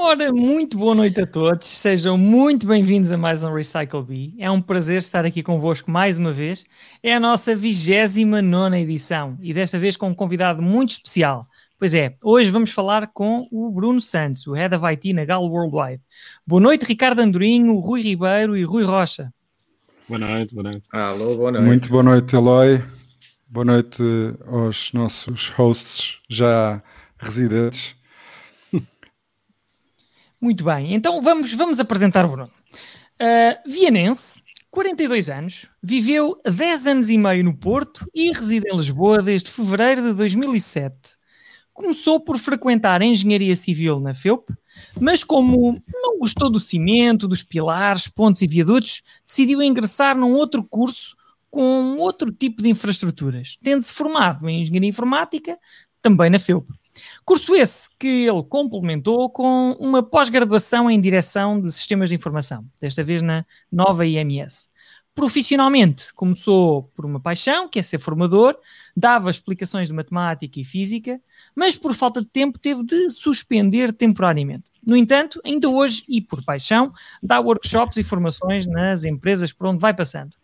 Ora, muito boa noite a todos, sejam muito bem-vindos a mais um Recycle Bee. É um prazer estar aqui convosco mais uma vez. É a nossa 29 edição e desta vez com um convidado muito especial. Pois é, hoje vamos falar com o Bruno Santos, o Head of IT na Galo Worldwide. Boa noite, Ricardo Andorinho, Rui Ribeiro e Rui Rocha. Boa noite, boa noite. Alô, boa noite. Muito boa noite, Eloy. Boa noite aos nossos hosts já residentes. Muito bem, então vamos, vamos apresentar o Bruno. Uh, Vianense, 42 anos, viveu 10 anos e meio no Porto e reside em Lisboa desde fevereiro de 2007. Começou por frequentar engenharia civil na FEUP, mas como não gostou do cimento, dos pilares, pontes e viadutos, decidiu ingressar num outro curso com outro tipo de infraestruturas, tendo-se formado em engenharia informática, também na FEUP. Curso esse que ele complementou com uma pós-graduação em direção de sistemas de informação, desta vez na nova IMS. Profissionalmente, começou por uma paixão, que é ser formador, dava explicações de matemática e física, mas por falta de tempo teve de suspender temporariamente. No entanto, ainda hoje, e por paixão, dá workshops e formações nas empresas por onde vai passando.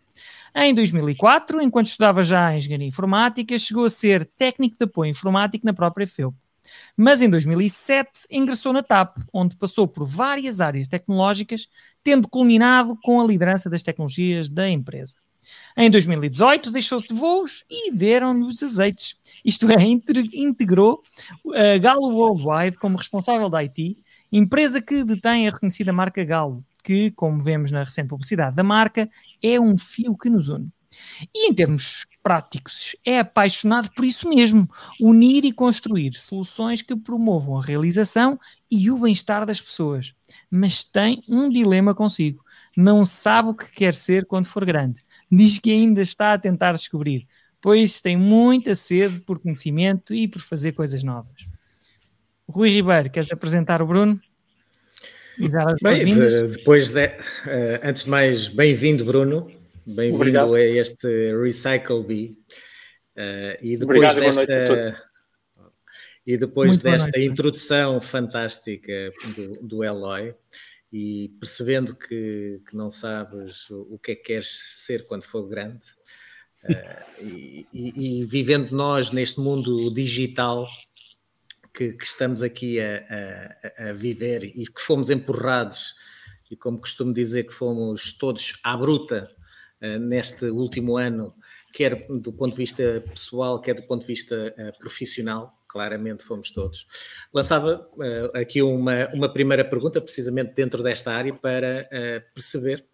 Em 2004, enquanto estudava já Engenharia Informática, chegou a ser técnico de apoio informático na própria FEUP. Mas em 2007 ingressou na TAP, onde passou por várias áreas tecnológicas, tendo culminado com a liderança das tecnologias da empresa. Em 2018 deixou-se de voos e deram-lhe os azeites. Isto é, integrou a Galo Worldwide como responsável da IT, empresa que detém a reconhecida marca Galo, que, como vemos na recente publicidade da marca, é um fio que nos une. E em termos práticos, é apaixonado por isso mesmo: unir e construir soluções que promovam a realização e o bem-estar das pessoas. Mas tem um dilema consigo: não sabe o que quer ser quando for grande. Diz que ainda está a tentar descobrir, pois tem muita sede por conhecimento e por fazer coisas novas. Rui Ribeiro, queres apresentar o Bruno? E dar as Bem, depois de, uh, antes de mais, bem-vindo, Bruno. Bem-vindo a este Recycle Bee. Uh, e depois Obrigado, desta, e depois desta introdução fantástica do, do Eloy, e percebendo que, que não sabes o, o, que é que queres ser quando for grande, uh, e, e, e, vivendo nós neste mundo digital que, que estamos aqui a, a, a, viver e que fomos empurrados, e como costumo dizer, que fomos todos à bruta neste último ano, quer do ponto de vista pessoal, quer do ponto de vista uh, profissional, claramente fomos todos. Lançava uh, aqui uma, uma primeira pergunta, precisamente dentro desta área, para perceber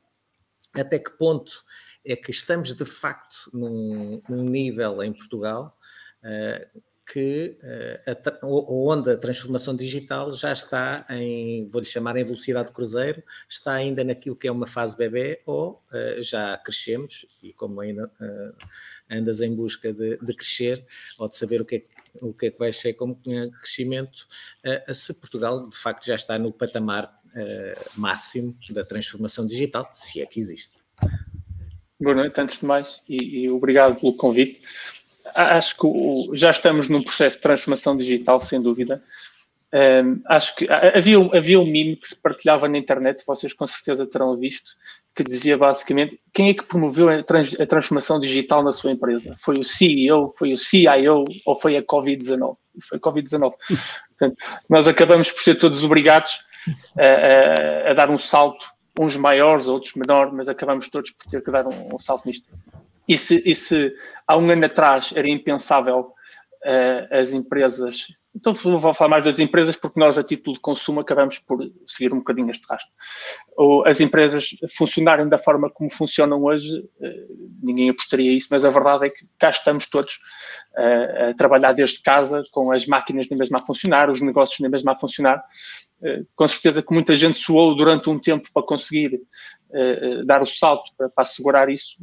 até que ponto é que estamos de facto num, num nível em Portugal que uh, a, onde a transformação digital já está em, vou-lhe chamar em velocidade de cruzeiro, está ainda naquilo que é uma fase bebê ou uh, já crescemos e como ainda uh, andas em busca de, de, crescer ou de saber o que é, o que, é que vai ser como crescimento, se Portugal de facto já está no patamar máximo da transformação digital, se é que existe. Boa noite, antes de mais, e, e obrigado pelo convite acho que o, já estamos num processo de transformação digital, sem dúvida. Um, acho que havia, havia um meme que se partilhava na internet, vocês com certeza terão visto, que dizia basicamente quem é que promoveu a, trans, a transformação digital na sua empresa? Foi o CEO, foi o CIO ou foi a Covid-19? Foi a Covid-19. nós acabamos por ser todos obrigados a, a, a, dar um salto, uns maiores, outros menores, mas acabamos todos por ter que dar um, um salto nisto. E se, e se há um ano atrás era impensável uh, as empresas. Então vou falar mais das empresas porque nós, a título de consumo, acabamos por seguir um bocadinho este rastro. Ou as empresas funcionarem da forma como funcionam hoje, uh, ninguém apostaria isso, mas a verdade é que cá estamos todos uh, a trabalhar desde casa, com as máquinas nem mesmo a funcionar, os negócios nem mesmo a funcionar. com certeza que muita gente suou durante um tempo para conseguir dar o salto para, para assegurar isso,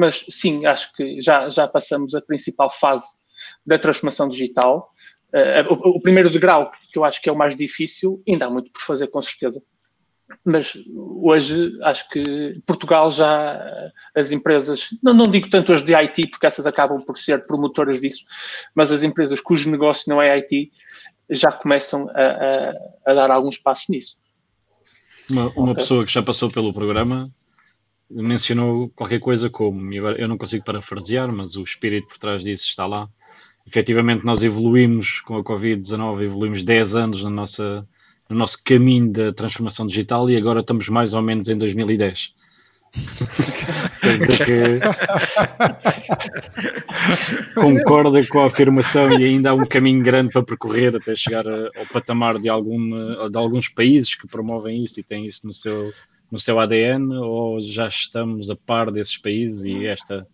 mas sim, acho que já, já passamos a principal fase da transformação digital. Uh, o, o, primeiro degrau, que eu acho que é o mais difícil, ainda há muito por fazer, com certeza. mas hoje acho que Portugal já, as empresas, não, não digo tanto as de IT, porque essas acabam por ser promotoras disso, mas as empresas cujo negócio não é IT já começam a, a, a dar alguns passos nisso. Uma, uma okay. pessoa que já passou pelo programa mencionou qualquer coisa como, eu não consigo parafrasear, mas o espírito por trás disso está lá. Efetivamente, nós evoluímos com a Covid-19, evoluímos 10 anos na nossa no nosso caminho da transformação digital e agora estamos mais ou menos em 2010. concorda com a afirmação e ainda há um caminho grande para percorrer até chegar ao patamar de, alguma, de alguns países que promovem isso e têm isso no seu, no seu ADN ou já estamos a par desses países e esta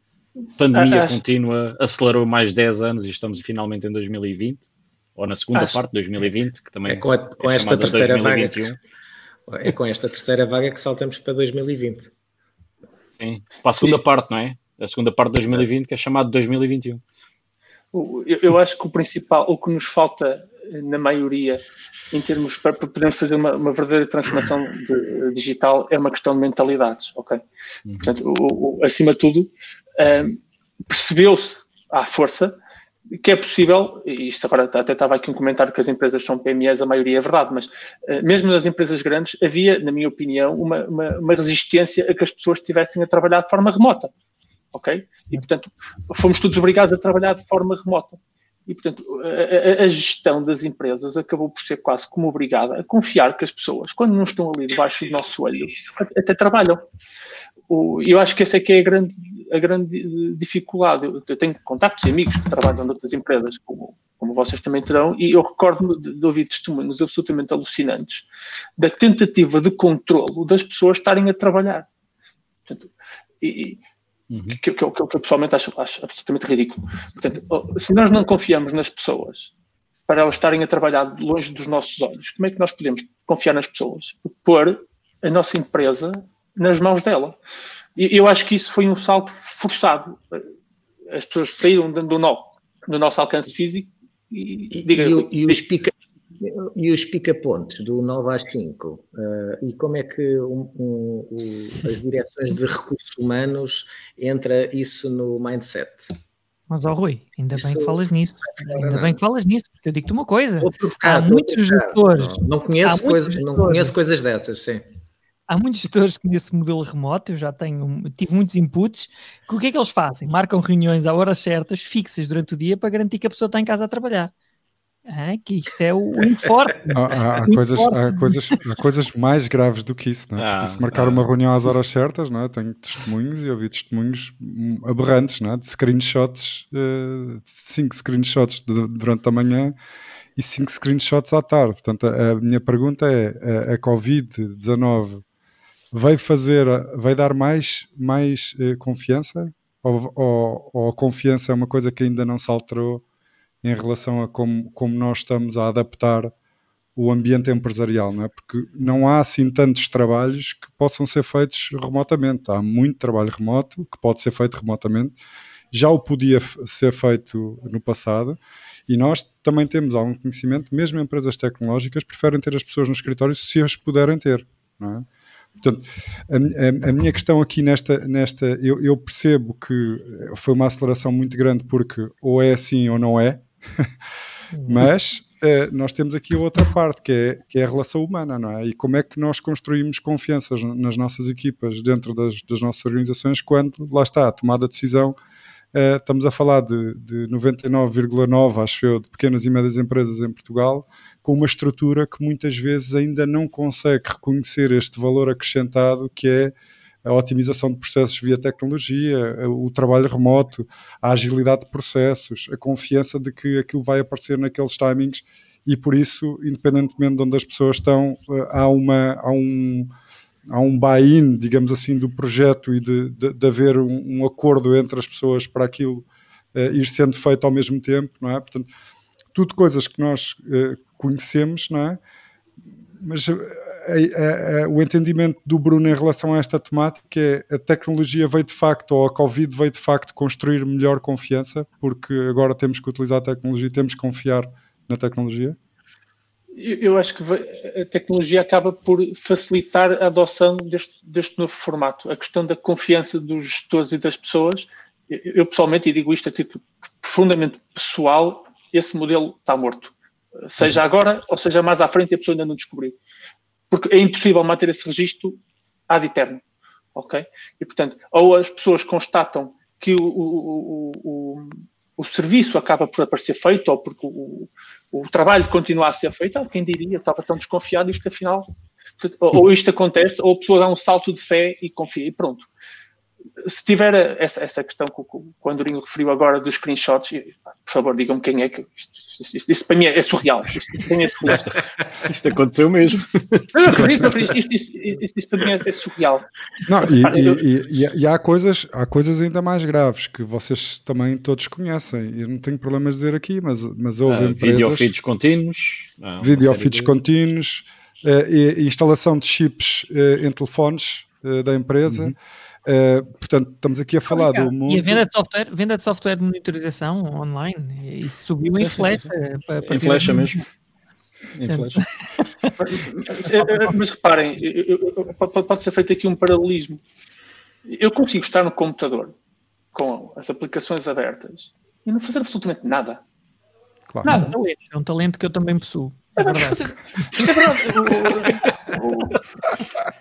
pandemia Acho... contínua acelerou mais 10 anos e estamos finalmente em 2020? ou na segunda Acho. parte de 2020, que também é com, a, com é esta terceira vaga. Que, é com esta terceira vaga que saltamos para 2020. Sim, para a segunda Sim. parte, não é? A segunda parte de 2020, que é chamado 2021. Eu, eu acho que o principal, o que nos falta na maioria, em termos para, podermos fazer uma, uma verdadeira transformação de, digital, é uma questão de mentalidades, ok? Uhum. Portanto, o, o, acima de tudo, um, percebeu-se à força que é possível, e isto agora até estava aqui um comentário que as empresas são PMEs, a maioria é verdade, mas uh, mesmo nas empresas grandes havia, na minha opinião, uma, uma, uma, resistência a que as pessoas estivessem a trabalhar de forma remota, ok? E, portanto, fomos todos obrigados a trabalhar de forma remota. E, portanto, a, a, gestão das empresas acabou por ser quase como obrigada a confiar que as pessoas, quando não estão ali debaixo do nosso olho, até trabalham o, eu acho que essa é que é a grande, a grande dificuldade. Eu, eu tenho contactos e amigos que trabalham noutras empresas, como, como vocês também terão, e eu recordo-me de, de, ouvir testemunhos absolutamente alucinantes da tentativa de controlo das pessoas estarem a trabalhar. Portanto, e, uhum. que, que, que, que, eu pessoalmente acho, acho absolutamente ridículo. Portanto, se nós não confiamos nas pessoas para elas estarem a trabalhar longe dos nossos olhos, como é que nós podemos confiar nas pessoas? Pôr a nossa empresa nas mãos dela. E eu acho que isso foi um salto forçado. As pessoas saíram do, no, do nosso alcance físico e, e, diga, e, e os pica e os pica-pontos do 9 às 5, uh, e como é que um, um, um, as direções de recursos humanos entra isso no mindset? Mas, ó oh, Rui, ainda isso bem que falas nisso. Ainda bem que falas nisso, porque eu digo-te uma coisa. há muitos gestores. Não, não, conheço coisas, não conheço coisas dessas, sim há muitos gestores que nesse modelo remoto, eu já tenho, tive muitos inputs, que o que é que eles fazem? Marcam reuniões a horas certas, fixas durante o dia, para garantir que a pessoa está em casa a trabalhar. Ah, que isto é o, enforce. Há, há, coisas, há, coisas, há coisas mais graves do que isso, não é? Ah, se marcar ah. uma reunião às horas certas, não é? tenho testemunhos e ouvi testemunhos aberrantes, não é? de screenshots, uh, cinco screenshots de, durante a manhã e cinco screenshots à tarde. Portanto, a, a minha pergunta é: a, a Covid-19 vai fazer, vai dar mais, mais eh, confiança? Ou, ou, ou, a confiança é uma coisa que ainda não se alterou em relação a como, como nós estamos a adaptar o ambiente empresarial, não é? Porque não há assim tantos trabalhos que possam ser feitos remotamente. Há muito trabalho remoto que pode ser feito remotamente. Já o podia ser feito no passado e nós também temos algum conhecimento, mesmo empresas tecnológicas preferem ter as pessoas no escritório se as puderem ter, não é? Portanto, a, a, a, minha questão aqui nesta, nesta eu, eu, percebo que foi uma aceleração muito grande porque ou é assim ou não é, mas uh, nós temos aqui outra parte que é, que é a relação humana, não é? E como é que nós construímos confianças nas nossas equipas, dentro das, das nossas organizações, quando lá está a tomada de decisão Uh, estamos a falar de, de 99,9, acho eu, de pequenas e médias empresas em Portugal, com uma estrutura que muitas vezes ainda não consegue reconhecer este valor acrescentado que é a otimização de processos via tecnologia, o trabalho remoto, a agilidade de processos, a confiança de que aquilo vai aparecer naqueles timings e por isso, independentemente de onde as pessoas estão, eh, há, uma, há um há um buy-in, digamos assim, do projeto e de, de, de haver um, um, acordo entre as pessoas para aquilo uh, ir sendo feito ao mesmo tempo, não é? Portanto, tudo coisas que nós uh, conhecemos, não é? Mas uh, o entendimento do Bruno em relação a esta temática é a tecnologia veio de facto, ou a Covid veio de facto construir melhor confiança, porque agora temos que utilizar a tecnologia temos que confiar na tecnologia? Eu acho que a tecnologia acaba por facilitar a adoção deste, deste novo formato. A questão da confiança dos gestores e das pessoas, eu pessoalmente, e digo isto a título profundamente pessoal, esse modelo está morto. Seja agora ou seja mais à frente, a pessoa ainda não descobriu. Porque é impossível manter esse registro ad eterno. Ok? E, portanto, ou as pessoas constatam que o, o, o, o serviço acaba por aparecer feito ou porque o, o trabalho continua a ser feito, ah, quem diria, estava tão desconfiado, isto afinal, ou, isto acontece, ou a pessoa dá um salto de fé e confia, e pronto. Se tiver essa, essa questão que, que o Andorinho referiu agora dos screenshots, por favor, digam-me quem é que. Isto, isto, isto, isto, para mim é surreal. Isto, é surreal. isto aconteceu mesmo. Isto, isto, para mim é, é surreal. Não, e, e, e, e, há, coisas, há coisas ainda mais graves que vocês também todos conhecem. Eu não tenho problemas de dizer aqui, mas, mas houve uh, empresas. Video feeds contínuos. Ah, video feeds de... contínuos. Uh, instalação de chips uh, em telefones uh, da empresa. Uhum. Uh, portanto, estamos aqui a falar do mundo. E a venda de software, venda de software de monitorização online, isso subiu sim, em flash. Em flecha mesmo. Em flecha. Mas reparem, pode ser feito aqui um paralelismo. Eu consigo estar no computador com as aplicações abertas e não fazer absolutamente nada. Claro. Nada. É um talento que eu também possuo. É verdade.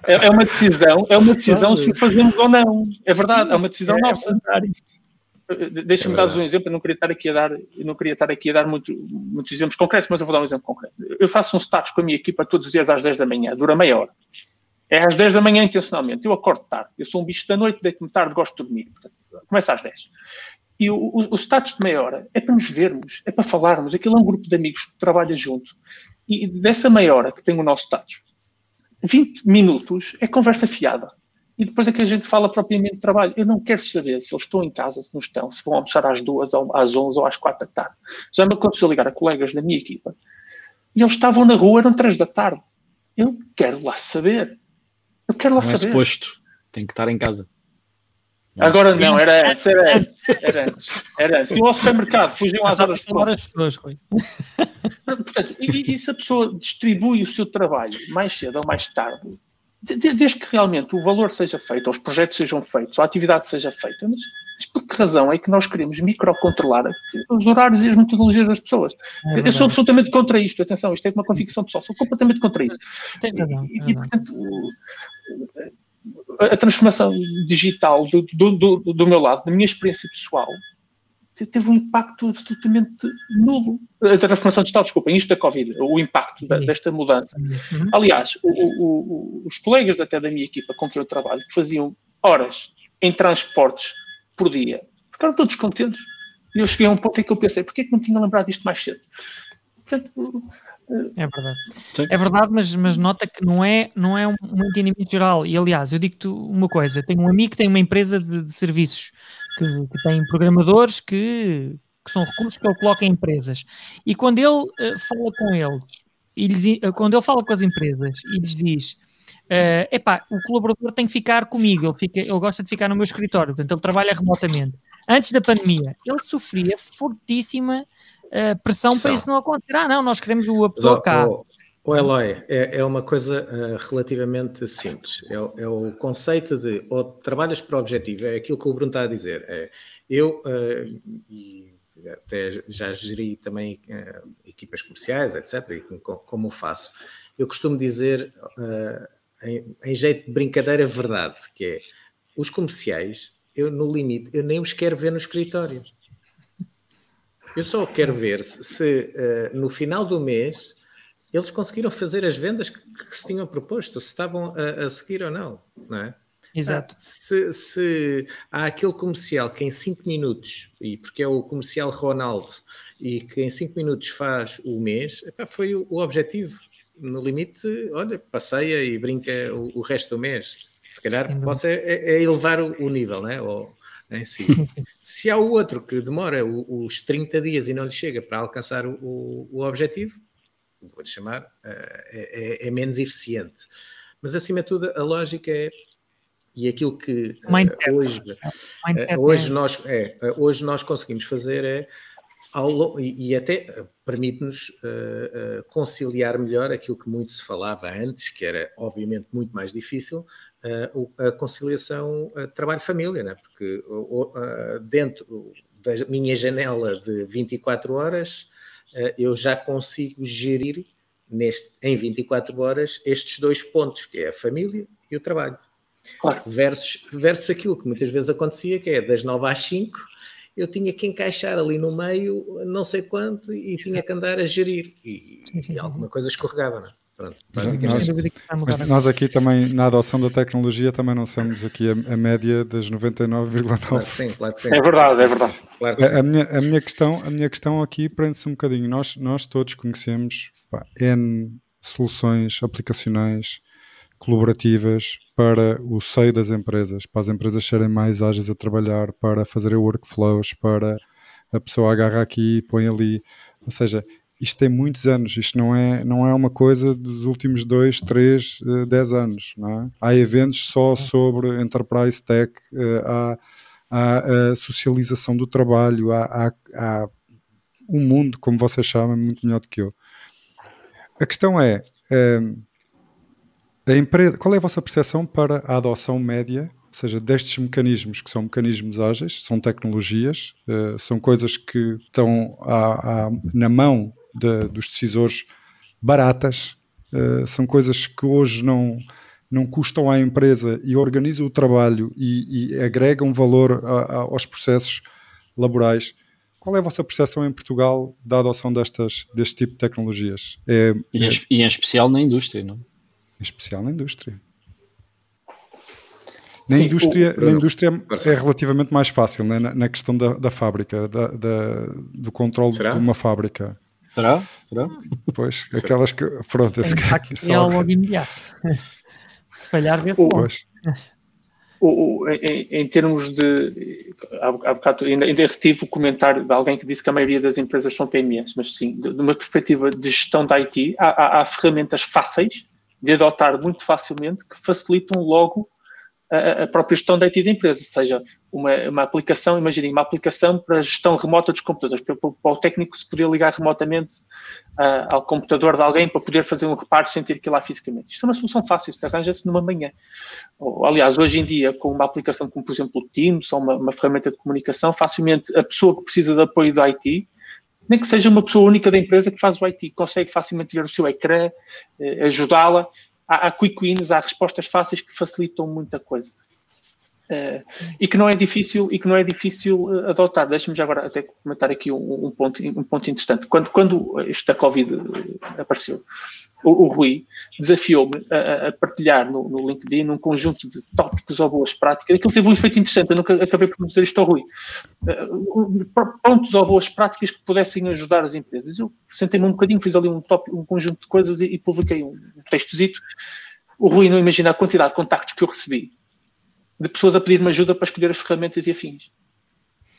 É. É, é, uma decisão, é uma decisão se o fazemos ou não. É verdade, é uma decisão é nossa. Deixa-me dar-vos um exemplo, eu não queria estar aqui a dar, eu não queria estar aqui a dar muito, muitos exemplos concretos, mas eu vou dar um exemplo concreto. Eu faço um status com a minha equipa todos os dias às 10 da manhã, dura meia hora. É às 10 da manhã intencionalmente. Eu acordo tarde, eu sou um bicho da noite, deito-me tarde, gosto de dormir. Portanto, começa às 10. E o, o, o status de meia hora é para nos vermos, é para falarmos. Aquilo é um grupo de amigos que trabalha junto. E dessa meia hora que tem o nosso status, 20 minutos é conversa fiada. E depois é que a gente fala propriamente de trabalho. Eu não quero saber se eles estão em casa, se não estão, se vão almoçar às duas, às onze ou às quatro da tarde. Já me aconteceu ligar a colegas da minha equipa e eles estavam na rua, eram três da tarde. Eu quero lá saber. Eu quero lá não saber. É suposto. Tem que estar em casa. Agora não, era antes, era antes. Era antes. Era antes. Ao supermercado, fugiam às horas de Portanto, e, e se a pessoa distribui o seu trabalho mais cedo ou mais tarde, desde que realmente o valor seja feito, ou os projetos sejam feitos, ou a atividade seja feita, mas, mas por que razão é que nós queremos microcontrolar os horários e as metodologias das pessoas? É eu sou absolutamente contra isto, atenção, isto é uma convicção pessoal, sou completamente contra isso. E, e, portanto, a transformação digital do, do, do, do, meu lado, da minha experiência pessoal, teve um impacto absolutamente nulo. A transformação digital, desculpem, isto da Covid, o impacto da, desta mudança. Uhum. Aliás, o, o, o, os colegas até da minha equipa com quem eu trabalho, que faziam horas em transportes por dia, ficaram todos contentes. E eu cheguei a um ponto em que eu pensei, porquê que não tinha lembrado disto mais cedo? Portanto, é verdade. Sim. É verdade, mas, mas nota que não é, não é um, um entendimento geral. E aliás, eu digo-te uma coisa: tenho um amigo que tem uma empresa de, de serviços que, que, tem programadores que, que, são recursos que ele coloca em empresas. E quando ele uh, fala com eles, e lhes, uh, quando ele fala com as empresas e lhes diz: uh, epá, o colaborador tem que ficar comigo, ele, fica, ele gosta de ficar no meu escritório, portanto, ele trabalha remotamente. Antes da pandemia, ele sofria fortíssima uh, pressão para isso não acontecer. Ah, não, nós queremos o pessoa cá. O, o Eloy, é, é uma coisa uh, relativamente simples. É, é, o conceito de ou trabalhas para o objetivo, é aquilo que o Bruno está a dizer. É, eu, uh, e até já geri também equipas comerciais, etc., e como faço, eu costumo dizer, em, em, jeito de brincadeira, verdade, que é os comerciais, eu no limite, eu nem os quero ver no escritório. Eu só quero ver se, se uh, no final do mês eles conseguiram fazer as vendas que, que se tinham proposto, se estavam a, a seguir ou não, não é? Exato. Ah, se, se, há aquele comercial que em 5 minutos, e porque é o comercial Ronaldo, e que em 5 minutos faz o mês, epá, foi o, o, objetivo. No limite, olha, passeia e brinca o, o resto do mês. Se calhar possa é, é, elevar o, o nível, né? Ou, em si. Se há o outro que demora os 30 dias e não lhe chega para alcançar o, o objetivo, vou-lhe chamar, eh, é, é, é, menos eficiente. Mas acima de tudo, a lógica é. E aquilo que uh, hoje, uh, hoje, nós, é, hoje nós conseguimos fazer é ao, e, e, até permite-nos uh, uh, conciliar melhor aquilo que muito se falava antes, que era obviamente muito mais difícil, a conciliação trabalho-família, né? porque dentro da minha janela de 24 horas eu já consigo gerir neste, em 24 horas estes dois pontos, que é a família e o trabalho. Claro. Versus, versus aquilo que muitas vezes acontecia, que é das 9 às 5, eu tinha que encaixar ali no meio não sei quanto e tinha que andar a gerir. E, sim, sim, e alguma sim. coisa escorregava, não é? Pronto, nós, mas nós aqui também, na adoção da tecnologia, também não somos aqui a, a média das 99,9%. Claro sim, claro sim. É verdade, é verdade. Claro a, a, minha, a, minha questão, a minha questão aqui prende-se um bocadinho. Nós, nós todos conhecemos pá, N soluções aplicacionais colaborativas para o seio das empresas, para as empresas serem mais ágeis a trabalhar, para fazer workflows, para a pessoa agarra aqui e põe ali. Ou seja, isto tem muitos anos, isto não é, não é uma coisa dos últimos dois, três, uh, dez anos. Não é? Há eventos só sobre enterprise tech, uh, há, há a socialização do trabalho, há, há, há um mundo, como vocês sabem, muito melhor do que eu. A questão é. Uh, a empresa, qual é a vossa percepção para a adoção média, ou seja, destes mecanismos que são mecanismos ágeis, são tecnologias, uh, são coisas que estão à, à, na mão de, dos decisores baratas, uh, são coisas que hoje não, não custam à empresa e organizam o trabalho e, e agregam valor a, a, aos processos laborais. Qual é a vossa percepção em Portugal da adoção destas, deste tipo de tecnologias? É, e, em, é... e em especial na indústria, não? em especial na indústria. Na Sim, indústria, o, na indústria é relativamente mais fácil, né? na, na questão da, da fábrica, da, da, do controle Será? de uma fábrica. Será? Será? Pois, Será? aquelas que. Pronto, esse que, é logo imediato. Se falhar, vê Pois. O, o, em, em, termos de. Há, há bocado, ainda, ainda retive o comentário de alguém que disse que a maioria das empresas são PMEs, mas sim, de, de uma perspectiva de gestão da IT, há, há, há ferramentas fáceis de adotar muito facilmente que facilitam logo a, a própria gestão da IT da empresa, seja uma, uma aplicação, imaginem, uma aplicação para gestão remota dos computadores, para, para, o técnico se poder ligar remotamente uh, ao computador de alguém para poder fazer um reparo sem ter que ir lá fisicamente. Isto é uma solução fácil, isto arranja-se numa manhã. Ou, aliás, hoje em dia, com uma aplicação como, por exemplo, o Teams ou uma, uma ferramenta de comunicação, facilmente a pessoa que precisa de apoio do IT nem que seja uma pessoa única da empresa que faz o IT, consegue facilmente ver o seu ecrã, eh, ajudá-la. Há, há quick wins, há respostas fáceis que facilitam muita coisa. Uh, e que não é difícil e que não é difícil uh, adotar. Deixa-me já agora até comentar aqui um, um, ponto, um ponto interessante. Quando, quando esta Covid apareceu, o, o Rui desafiou-me a, a, partilhar no, no, LinkedIn um conjunto de tópicos ou boas práticas. Aquilo teve um efeito interessante, eu nunca acabei por dizer isto ao Rui. Uh, pontos ou boas práticas que pudessem ajudar as empresas. Eu sentei-me um bocadinho, fiz ali um, um conjunto de coisas e, e publiquei um, um textozito. O Rui não imagina a quantidade de contactos que eu recebi de pessoas a pedir-me ajuda para escolher as ferramentas e afins.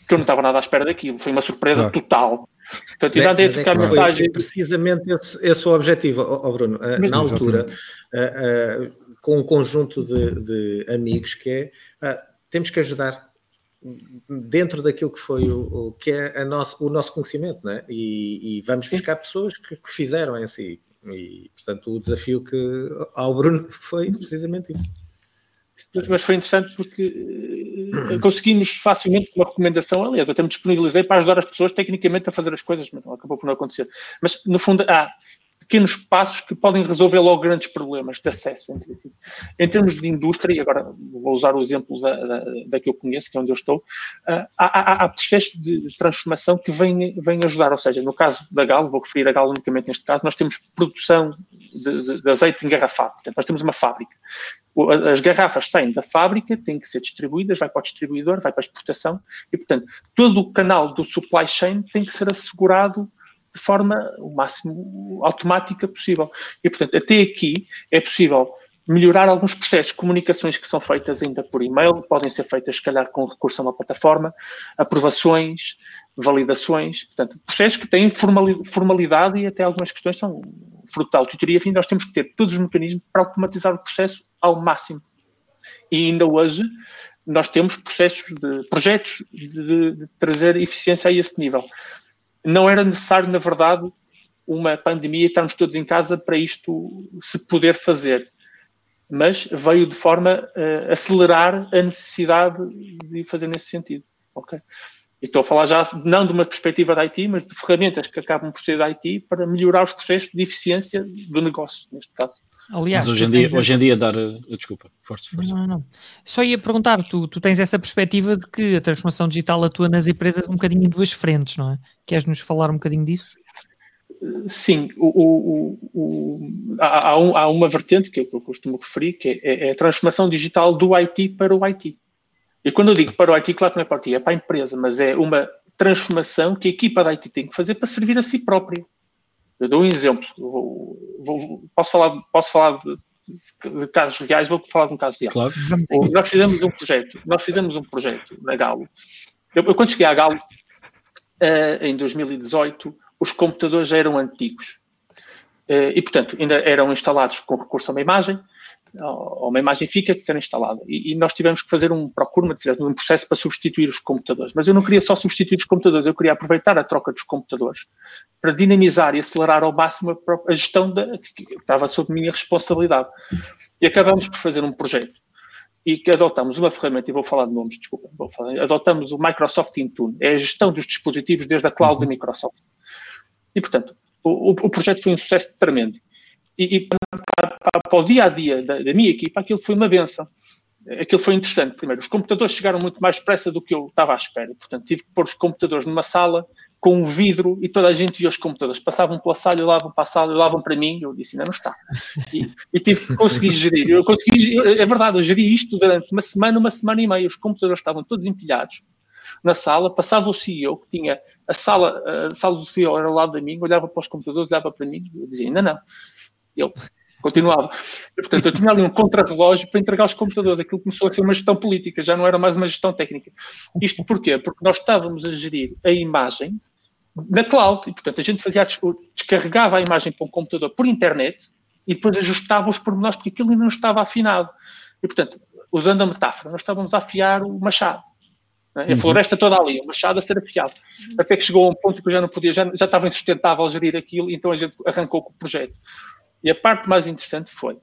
Que eu não estava nada à espera daquilo, foi uma surpresa claro. total. Portanto, ainda a trocar é mensagem. Precisamente esse, esse o objetivo, oh, Bruno. Uh, na altura, uh, uh, com um conjunto de, de amigos, que é temos que ajudar dentro daquilo que foi o, o que é nosso, o nosso conhecimento, né? E, e vamos buscar pessoas que, que fizeram em si. E, portanto, o desafio que ao Bruno foi precisamente isso mas foi interessante porque uh, conseguimos facilmente uma recomendação, aliás, até me disponibilizei para ajudar as pessoas tecnicamente a fazer as coisas, mas não, acabou por não acontecer. Mas, no fundo, há pequenos passos que podem resolver logo grandes problemas de acesso. Em termos de indústria, e agora vou usar o exemplo da, da, da que eu conheço, que é onde eu estou, uh, há, há, há, processos de transformação que vêm, vêm ajudar, ou seja, no caso da Galo, vou referir a Galo unicamente neste caso, nós temos produção de, de, de azeite engarrafado, portanto, nós temos uma fábrica as garrafas saem da fábrica, têm que ser distribuídas, vai para o distribuidor, vai para a exportação, e, portanto, todo o canal do supply chain tem que ser assegurado de forma o máximo automática possível. E, portanto, até aqui é possível melhorar alguns processos, comunicações que são feitas ainda por e-mail, podem ser feitas, se calhar, com recurso a uma plataforma, aprovações, validações, portanto, processos que têm formalidade e até algumas questões são fruto da auditoria, enfim, nós temos que ter todos os mecanismos para automatizar o processo ao máximo. E ainda hoje nós temos processos de projetos de, de trazer eficiência a esse nível. não era necessário, na verdade, uma pandemia e estarmos todos em casa para isto se poder fazer. Mas veio de forma a acelerar a necessidade de fazer nesse sentido. Ok? E estou a falar já não de uma perspectiva da IT, mas de ferramentas que acabam por ser da IT para melhorar os processos de eficiência do negócio, neste caso. Aliás, Mas hoje em, dia, hoje em dia dar. Uh, desculpa, força, força. Não, não. Só ia perguntar, tu, tu tens essa perspectiva de que a transformação digital atua nas empresas um bocadinho em duas frentes, não é? Queres nos falar um bocadinho disso? Sim, o, o, o, há, há, um, uma vertente que eu costumo referir, que é, é, a transformação digital do IT para o IT. E quando eu digo para o IT, claro que não é para o IT, é para a empresa, mas é uma transformação que a equipa da IT tem que fazer para servir a si própria. Eu dou um exemplo. Vou, vou, posso falar, posso falar de, de, casos reais, vou falar de um caso real. Claro. Nós fizemos um projeto, nós fizemos um projeto na Galo. Eu, eu quando cheguei à Galo, uh, em 2018, os computadores já eram antigos. Uh, e, portanto, ainda eram instalados com recurso a uma imagem, ou uma imagem fica de ser instalada. E, nós tivemos que fazer um procurement, um processo para substituir os computadores. Mas eu não queria só substituir os computadores, eu queria aproveitar a troca dos computadores para dinamizar e acelerar ao máximo a, a gestão da, que, que estava sob minha responsabilidade. E acabamos por fazer um projeto e que adotamos uma ferramenta, e vou falar de nomes, desculpa, vou falar, adotamos o Microsoft Intune, é a gestão dos dispositivos desde a cloud da Microsoft. E, portanto, o, o projeto foi um sucesso tremendo. E, e para, para, o dia a dia da, da, minha equipa, aquilo foi uma benção. Aquilo foi interessante. Primeiro, os computadores chegaram muito mais depressa do que eu estava à espera. Portanto, tive que pôr os computadores numa sala com um vidro e toda a gente via os computadores. Passavam pela sala, olhavam para a sala, olhavam para mim. Eu disse, ainda não está. E, e tive que conseguir gerir. Eu consegui, é verdade, eu geri isto durante uma semana, uma semana e meia. Os computadores estavam todos empilhados na sala, passava o CEO, que tinha a sala, a sala do CEO era ao lado de mim, olhava para os computadores, olhava para mim, e eu dizia, ainda não. Ele continuava. E, portanto, eu tinha ali um contrarrelógio para entregar os computadores. Aquilo começou a ser uma gestão política, já não era mais uma gestão técnica. Isto porquê? Porque nós estávamos a gerir a imagem na cloud. E, portanto, a gente fazia, descarregava a imagem para um computador por internet e depois ajustava os pormenores, porque aquilo ainda não estava afinado. E, portanto, usando a metáfora, nós estávamos a afiar o machado. Né? A floresta toda ali, o machado a ser afiado. Até que chegou a um ponto que eu já não podia, já, já estava insustentável gerir aquilo, então a gente arrancou com o projeto. E a parte mais interessante foi,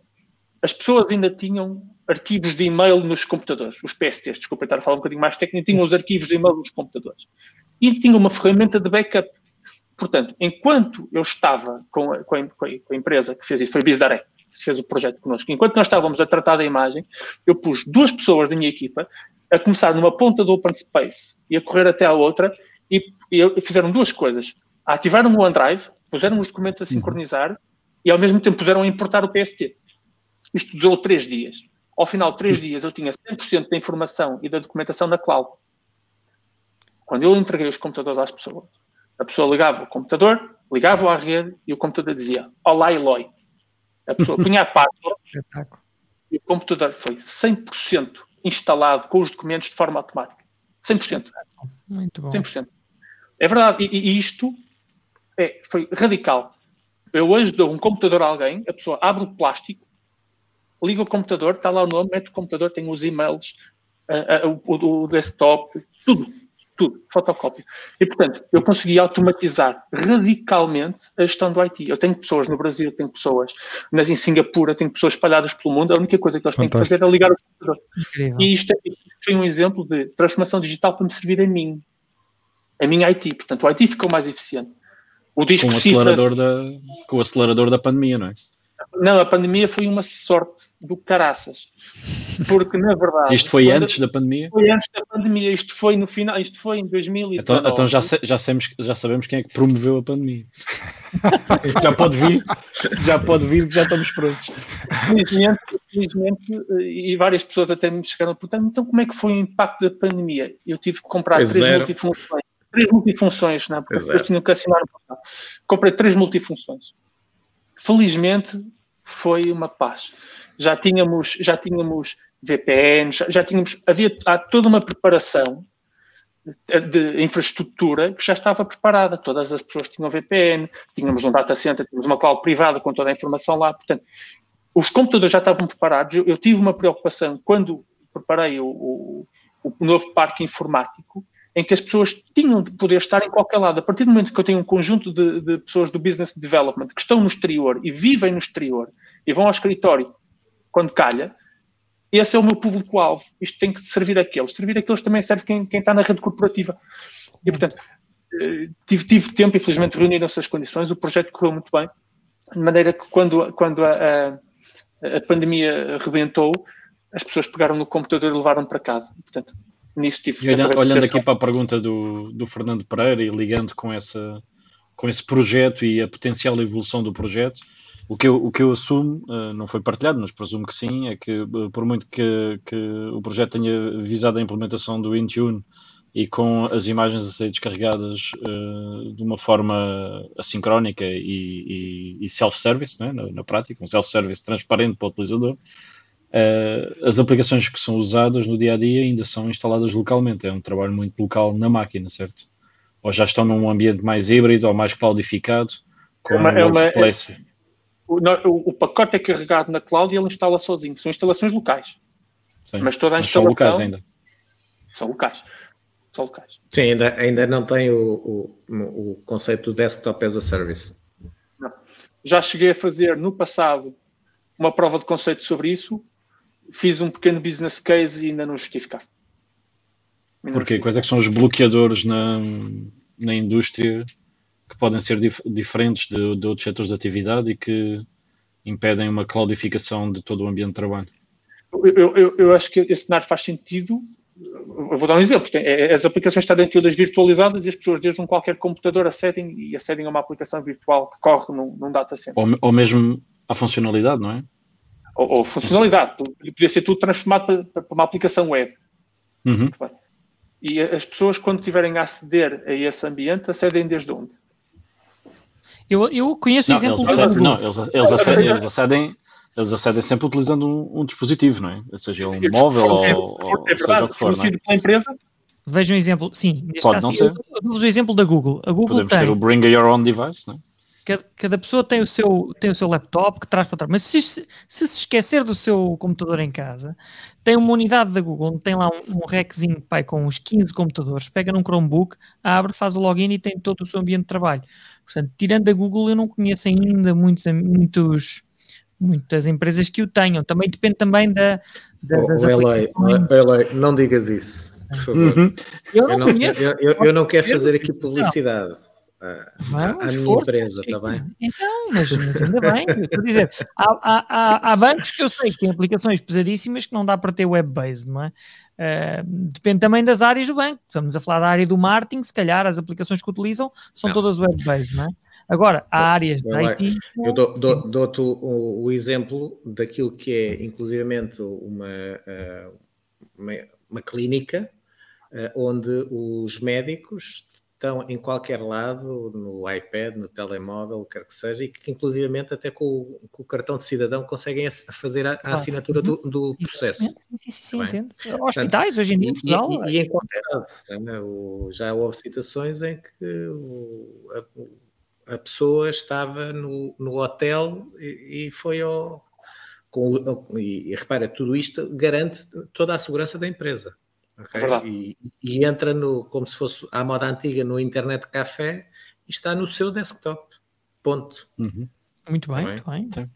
as pessoas ainda tinham arquivos de e-mail nos computadores, os PSTs, desculpa estar a falar um bocadinho mais técnico, tinham os arquivos de e-mail nos computadores. E tinham uma ferramenta de backup. Portanto, enquanto eu estava com a, com a, com a empresa que fez isso, foi a BizDirect, fez o projeto connosco, enquanto nós estávamos a tratar da imagem, eu pus duas pessoas da minha equipa a começar numa ponta do Open Space e a correr até à outra e, e fizeram duas coisas. Ativaram o OneDrive, puseram os documentos a sincronizar uhum e ao mesmo tempo puseram a importar o PST. Isto durou três dias. Ao final de três dias eu tinha 100% da informação e da documentação na cloud. Quando eu entreguei os computadores às pessoas, a pessoa ligava o computador, ligava à rede e o computador dizia Olá Eloy. A pessoa punha a password e o computador foi 100% instalado com os documentos de forma automática. 100%. Muito bom. 100%. É verdade. E, e isto é, foi radical. Eu hoje dou um computador a alguém, a pessoa abre o plástico, liga o computador, está lá o nome, mete o computador, tem os e-mails, uh, uh, o, o, desktop, tudo, tudo, fotocópia. E, portanto, eu consegui automatizar radicalmente a gestão do IT. Eu tenho pessoas no Brasil, tenho pessoas mas em Singapura, tenho pessoas espalhadas pelo mundo, a única coisa que eles Fantástico. têm que fazer é ligar o computador. Incrível. E isto, é, foi um exemplo de transformação digital para me servir a mim, a minha IT. Portanto, o IT ficou mais eficiente. O disco com o acelerador cifras... da com o acelerador da pandemia, não é? Não, a pandemia foi uma sorte do caraças. Porque, na verdade. Isto foi antes da pandemia? Foi antes da pandemia. Isto foi no final. Isto foi em 2019. Então, então já, já, sabemos, já sabemos quem é que promoveu a pandemia. já pode vir. Já pode vir que já estamos prontos. Felizmente, felizmente e várias pessoas até me chegaram a perguntar então como é que foi o impacto da pandemia? Eu tive que comprar três multifunções três multifunções, não é? Porque depois tinha que assinar Comprei três multifunções. Felizmente foi uma paz. Já tínhamos, já tínhamos VPN, já, já tínhamos, havia há toda uma preparação de infraestrutura que já estava preparada. Todas as pessoas tinham VPN, tínhamos um data center, tínhamos uma cloud privada com toda a informação lá. Portanto, os computadores já estavam preparados. Eu, eu tive uma preocupação quando preparei o, o, o novo parque informático em que as pessoas tinham de poder estar em qualquer lado. A partir do momento que eu tenho um conjunto de, de pessoas do business development que estão no exterior e vivem no exterior e vão ao escritório quando calha, esse é o meu público-alvo. Isto tem que servir aqueles. Servir aqueles também serve quem, quem está na rede corporativa. E, portanto, eh, tive, tive tempo, infelizmente reuniram-se as condições, o projeto correu muito bem, de maneira que quando, quando a, a, a pandemia rebentou, as pessoas pegaram no computador e levaram para casa. Portanto, nisso tive olhando, olhando aqui para a pergunta do, do Fernando Pereira e ligando com, essa, com esse projeto e a potencial evolução do projeto, o que eu, o que eu assumo, uh, não foi partilhado, mas presumo que sim, é que uh, por muito que, que o projeto tenha visado a implementação do Intune e com as imagens a serem descarregadas uh, de uma forma assincrónica e, e, e self-service, né, na, na, prática, um self-service transparente para o utilizador, as aplicações que são usadas no dia a dia ainda são instaladas localmente. É um trabalho muito local na máquina, certo? Ou já estão num ambiente mais híbrido ou mais cloudificado, com é uma, é uma, é, o, o, o, pacote é carregado na cloud e ele instala sozinho. São instalações locais. Sim, mas toda a instalação... São locais ainda. São locais. São locais. Sim, ainda, ainda não tem o, o, o conceito do desktop as a service. Não. Já cheguei a fazer no passado uma prova de conceito sobre isso. Fiz um pequeno business case e ainda não justificava. Porquê? Quais é que são os bloqueadores na, na indústria que podem ser dif diferentes de, de, outros setores de atividade e que impedem uma cloudificação de todo o ambiente de trabalho? Eu, eu, eu acho que esse cenário faz sentido. Eu vou dar um exemplo. Tem, é, as aplicações estão todas virtualizadas e as pessoas desde um qualquer computador acedem e acedem a uma aplicação virtual que corre num, num data center. Ou, ou mesmo a funcionalidade, não é? Ou, ou funcionalidade. Podia ser tudo transformado para, para uma aplicação web. Uhum. E as pessoas, quando tiverem a aceder a esse ambiente, acedem desde onde? Eu, eu conheço não, o exemplo eles acedem, Não, eles, eles, acedem, eles, acedem, eles acedem sempre utilizando um, um dispositivo, não é? Seja um móvel ou, é, ou é seja o que for. Não é? pela empresa. Veja um exemplo, sim, neste Pode caso, não ser. eu dou-vos o exemplo da Google. A Google Podemos tem, ter o Bring Your Own Device, não é? Cada, cada, pessoa tem o, seu, tem o seu laptop que traz para trás, mas se, se, se esquecer do seu computador em casa, tem uma unidade da Google, tem lá um, um rackzinho pai, com uns 15 computadores, pega num Chromebook, abre, faz o login e tem todo o seu ambiente de trabalho. Portanto, tirando a Google, eu não conheço ainda muitos, muitos, muitas empresas que o tenham. Também depende também da, da oh, das oh, aplicações. não digas isso, por favor. Uhum. Eu, não eu, não, eu, eu, eu, não quero fazer aqui publicidade. Não à, à minha empresa, está bem? Então, mas, mas ainda bem, estou a dizer, há, há, há, bancos que eu sei que têm aplicações pesadíssimas que não dá para ter web-based, não é? Uh, depende também das áreas do banco. Estamos a falar da área do marketing, se calhar as aplicações que utilizam são não. todas web-based, não é? Agora, há áreas de IT. Eu dou-te dou, dou o, o, exemplo daquilo que é, inclusivamente, uma, ah, uma, uma clínica ah, onde os médicos estão em qualquer lado, no iPad, no telemóvel, o que quer que seja, e que inclusivamente até com o, com o cartão de cidadão conseguem fazer a, a assinatura do, do, processo. Sim, sim, sim, tá entendo. Hospitais hoje em dia em Portugal. E, e, e em qualquer lado. O, já houve situações em que o, a, a, pessoa estava no, no hotel e, e foi ao. Com, e, e repara, tudo isto garante toda a segurança da empresa. Okay? É e, e, entra no, como se fosse a moda antiga no internet café e está no seu desktop. Ponto. Uhum. Muito bem, muito bem. Sim.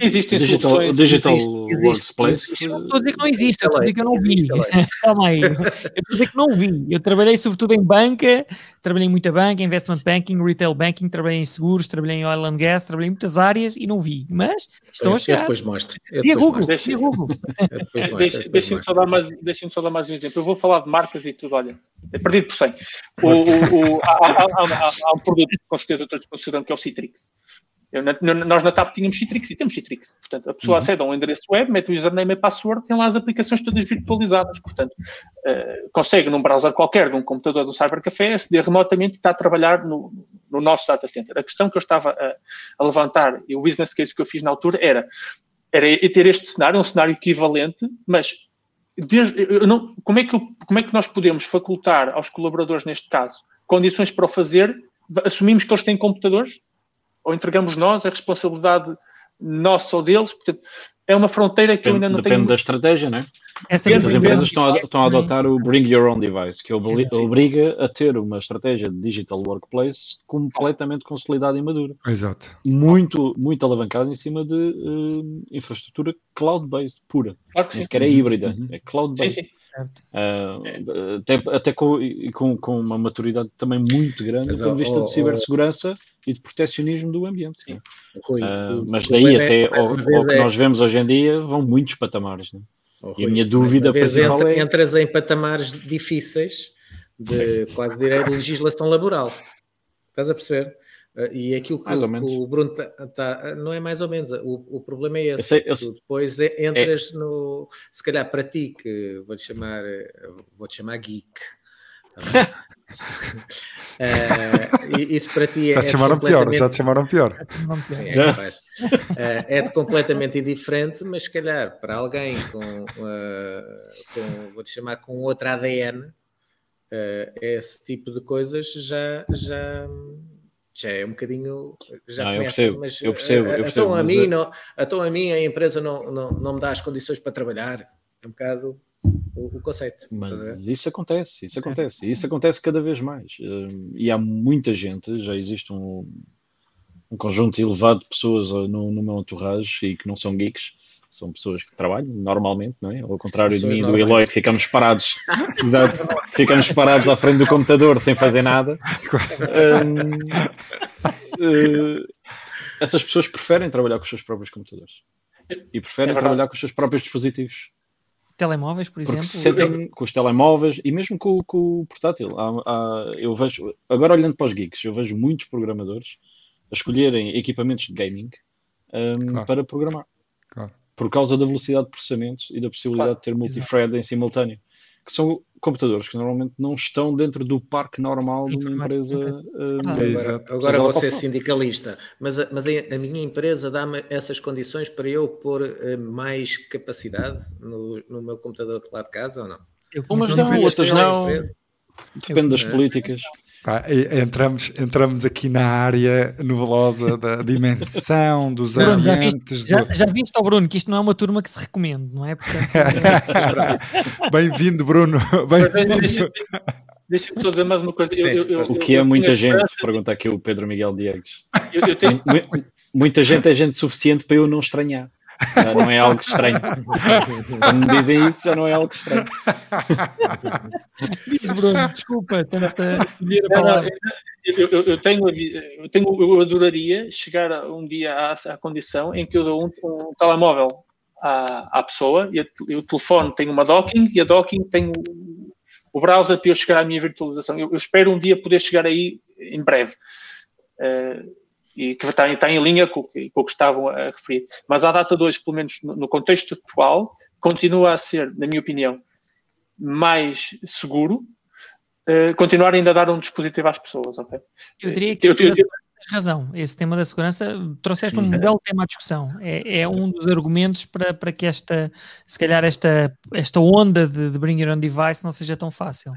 Existem digital, soluções. Digital Workspace. Eu estou a dizer que não existe, eu estou a dizer que eu não vi. Calma aí. Eu estou a dizer que não vi. Eu trabalhei sobretudo em banca, trabalhei em muita banca, investment banking, retail banking, trabalhei em seguros, trabalhei em oil and gas, trabalhei em muitas áreas e não vi. Mas estão a chegar. Eu depois mostro. E a Google. Deixa, Google. Deixa-me só, dar mais, deixa só dar mais um exemplo. Eu vou falar de marcas e tudo, olha. É perdido por 100. O, o, o, há, há, há, há, um produto que com certeza todos consideram que é o Citrix. Eu, nós na TAP tínhamos Citrix e temos Citrix. Portanto, a pessoa uhum. acede a um endereço web, mete o username e password, tem lá as aplicações todas virtualizadas. Portanto, uh, consegue num browser qualquer, de um computador do Cybercafé, aceder remotamente e está a trabalhar no, no nosso data center. A questão que eu estava a, a, levantar e o business case que eu fiz na altura era, era ter este cenário, um cenário equivalente, mas desde, não, como, é que, como é que nós podemos facultar aos colaboradores, neste caso, condições para o fazer? Assumimos que eles têm computadores? Ou entregamos nós a responsabilidade nossa ou deles. Portanto, é uma fronteira que depende, eu ainda não depende tenho. Depende da estratégia, não é? Essa Muitas empresas estão a, estão a adotar o Bring Your Own Device, que obriga a ter uma estratégia de digital workplace completamente consolidada e madura. Exato. Muito, muito alavancada em cima de uh, infraestrutura cloud-based pura. Claro que Nem sequer é híbrida, uhum. é cloud-based. Sim, sim. Uh, até, até com, com, com, uma maturidade também muito grande mas, do ponto de vista oh, de cibersegurança oh, e de protecionismo do ambiente. Sim. Rui, uh, mas daí até ao, ao, que é... nós vemos hoje em dia vão muitos patamares. Né? Oh, Rui, e a minha dúvida principal entra, é... Entras em patamares difíceis de quase direi de legislação laboral. Estás a perceber? Uh, e aquilo que, que o Bruno está, tá, não é mais ou menos, o, o problema é esse. Eu sei, eu sei. depois é, entras é. no, se calhar para ti, que vou-te chamar, vou-te chamar geek. uh, isso para ti é. Já te chamaram pior, já te chamaram pior. Sim, é, uh, é de completamente indiferente, mas se calhar para alguém com, uh, com vou-te chamar com outro ADN, esse tipo de coisas já, já, já é um bocadinho. Já não, começa, eu percebo, mas eu percebo, eu percebo. Então a, mim, não, então a mim a empresa não, não, não me dá as condições para trabalhar. É um bocado o, o conceito. Mas isso acontece, isso acontece, isso acontece cada vez mais. Hum, e há muita gente, já existe um, um conjunto elevado de pessoas uh, no, no meu entourage e que não são geeks são pessoas que trabalham normalmente, não é? Ao contrário de mim e do Eloy, que ficamos parados, exato, ficamos parados à frente do computador sem fazer nada. uh, essas pessoas preferem trabalhar com os seus próprios computadores e preferem é trabalhar com os seus próprios dispositivos. Telemóveis, por exemplo? Porque se sentem com os telemóveis e mesmo com, com o portátil. Há, há, eu vejo, agora olhando para os geeks, eu vejo muitos programadores a escolherem equipamentos de gaming um, claro. para programar. Claro por causa da velocidade de processamento e da possibilidade claro, de ter multithread em simultâneo, que são computadores que normalmente não estão dentro do parque normal de uma empresa. Uh, agora, agora vou ser sindicalista, mas, a, mas a, minha empresa dá-me essas condições para eu pôr uh, mais capacidade no, no, meu computador de lá de casa ou não? Umas não, outras não. Depende das políticas. Pá, entramos, entramos aqui na área nebulosa da dimensão dos Bruno, ambientes. Já viste, já, já viste, oh Bruno, que isto não é uma turma que se recomenda, não é? Bem-vindo, Bruno. Bem-vindo. Deixa-me só dizer mais uma coisa. Sim, eu, eu, o que é muita gente, pergunta aqui o Pedro Miguel Diegues. Tenho... Muita gente é gente suficiente para eu não estranhar. Já não é algo estranho. Quando me dizem isso, já não é algo estranho. Diz, Bruno, desculpa, temos a escolher a palavra. Eu, eu, eu, tenho, eu, tenho, eu adoraria chegar um dia à, à condição em que eu dou um, um telemóvel à, à pessoa e, a, e, o telefone tem uma docking e a docking tem o, o browser para eu chegar à minha virtualização. Eu, espero um dia poder chegar aí em breve. Uh, e que está, está em linha com, com, o que estavam a referir. Mas à data de hoje, pelo menos no, contexto atual, continua a ser, na minha opinião, mais seguro uh, continuar ainda a dar um dispositivo às pessoas, ok? Eu diria que eu, eu, eu, tens razão. Esse tema da segurança, trouxeste um belo tema à discussão. É, é, um dos argumentos para, para que esta, se calhar esta, esta onda de, de bring your own device não seja tão fácil.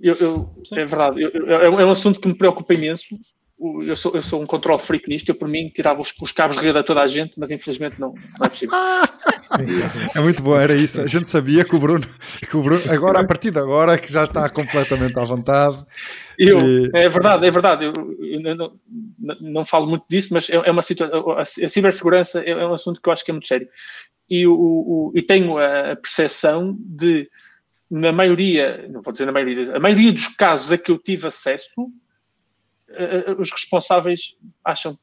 Eu, eu, é verdade, é um assunto que me preocupa imenso eu sou, eu sou um control freak nisto, eu por mim tirava os, os cabos de rede a toda a gente, mas infelizmente não, não é possível. é muito bom, era isso. A gente sabia que o Bruno, que o Bruno agora, a partir de agora, que já está completamente à vontade. Eu, e... É verdade, é verdade. Eu, eu não, não, falo muito disso, mas é, é uma situação. A, a cibersegurança é, é, um assunto que eu acho que é muito sério. E, o, o, e tenho a percepção de, na maioria, não vou dizer na maioria, a maioria dos casos a que eu tive acesso, uh, os responsáveis acham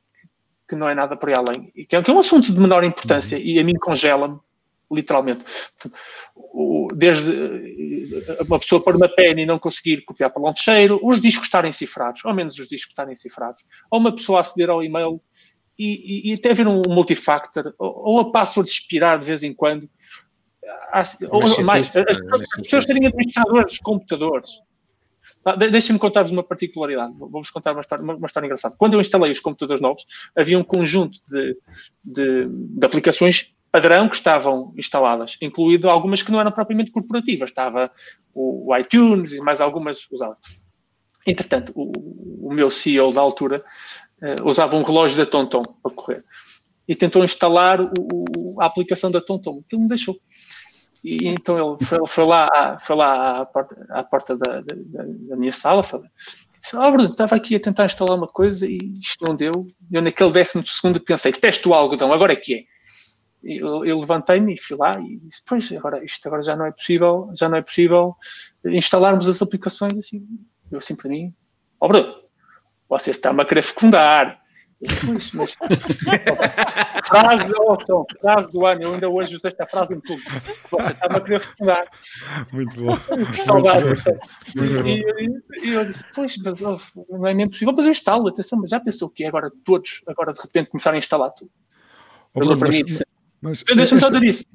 que não é nada por aí além. E que é, que é um assunto de menor importância uhum. e a mim congela-me, literalmente. Desde eh, uma pessoa pôr uma pena e não conseguir copiar para o lancheiro, os discos estarem cifrados, ao menos os discos estarem cifrados, ou uma pessoa aceder ao e-mail e, e, e até haver um multifactor, ou, ou a password expirar de vez em quando. Há, ou, mais, as, as pessoas serem administradores de computadores Deixem-me contar-vos uma particularidade. Vou-vos contar uma história, uma, história, engraçada. Quando eu instalei os computadores novos, havia um conjunto de, de, de, aplicações padrão que estavam instaladas, incluído algumas que não eram propriamente corporativas. Estava o, o iTunes e mais algumas usadas. Entretanto, o, o meu CEO da altura uh, usava um relógio da Tonton para correr. e tentou instalar o, a aplicação da TomTom. Aquilo me deixou. E então ele foi, foi lá, foi lá à porta, à porta da, da, da, minha sala, falou, disse, oh, Bruno, estava aqui a tentar instalar uma coisa e isto não deu. Eu naquele décimo segundo pensei, testo o algodão, agora é que é. Eu, eu levantei-me e fui lá e disse, pois, agora, isto agora já não é possível, já não é possível instalarmos as aplicações assim. Eu assim para mim, oh, Bruno, você está-me a querer fecundar. Pois, mas frase, oh, frase do ano, eu ainda hoje usei esta frase em tudo. Você estava a querer fecundar. Muito bom. Saudade. Muito e, e, e, eu disse, pois, mas oh, não é mesmo possível, mas eu instalo, atenção, mas já pensou que é agora todos, agora de repente começarem a instalar tudo? Oh, Bruno, para mim, disse, mas, deixa-me só dizer isso.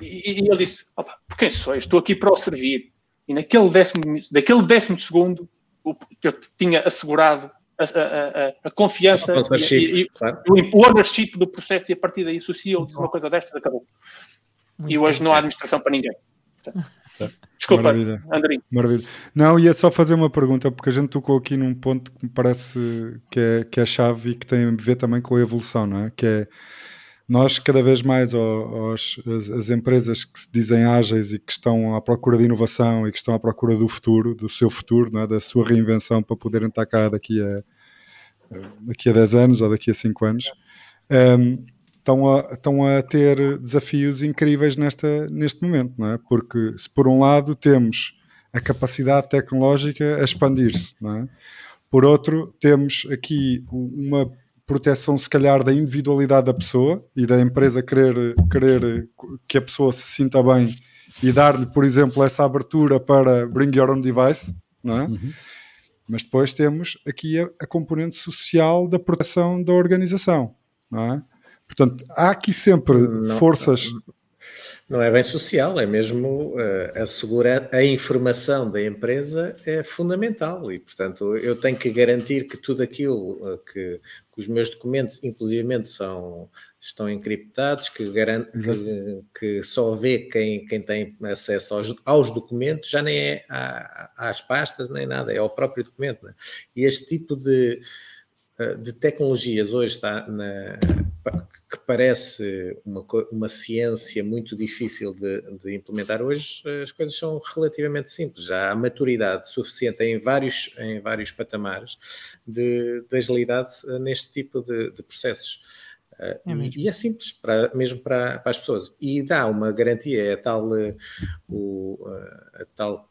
E, e ele disse, opa, por quem sou? Estou aqui para o servir. E naquele décimo, daquele décimo segundo, eu tinha assegurado a, a, a confiança e, e, claro. o ownership do processo e a partir daí, o CEO diz uma coisa destas, acabou. Muito e hoje bem. não há administração para ninguém. Desculpa, Maravilha. Andrinho. Maravilha. Não, ia só fazer uma pergunta, porque a gente tocou aqui num ponto que me parece que é, que é chave e que tem a ver também com a evolução, não é? Que é nós cada vez mais aos, as, as, empresas que se dizem ágeis e que estão à procura de inovação e que estão à procura do futuro, do seu futuro, é? da sua reinvenção para poderem estar cá daqui a, daqui a 10 anos ou daqui a 5 anos, um, estão, a, estão a ter desafios incríveis nesta, neste momento, é? Porque se por um lado temos a capacidade tecnológica a expandir-se, é? Por outro, temos aqui uma proteção, se calhar, da individualidade da pessoa e da empresa querer, querer que a pessoa se sinta bem e dar-lhe, por exemplo, essa abertura para bring your own device, não é? Uhum. Mas depois temos aqui a, a, componente social da proteção da organização, não é? Portanto, há aqui sempre não, forças. Não é bem social, é mesmo uh, assegurar a informação da empresa é fundamental e, portanto, eu tenho que garantir que tudo aquilo uh, que, que, os meus documentos, inclusivamente, são, estão encriptados, que, garante, que, que, só vê quem, quem tem acesso aos, aos documentos, já nem é às pastas, nem nada, é ao próprio documento. Né? E este tipo de, de tecnologias hoje está na que parece uma, uma ciência muito difícil de, de, implementar hoje, as coisas são relativamente simples. Já há maturidade suficiente em vários, em vários patamares de, de agilidade neste tipo de, de processos. É e, é simples, para, mesmo para, para, as pessoas. E dá uma garantia, é tal, o, a tal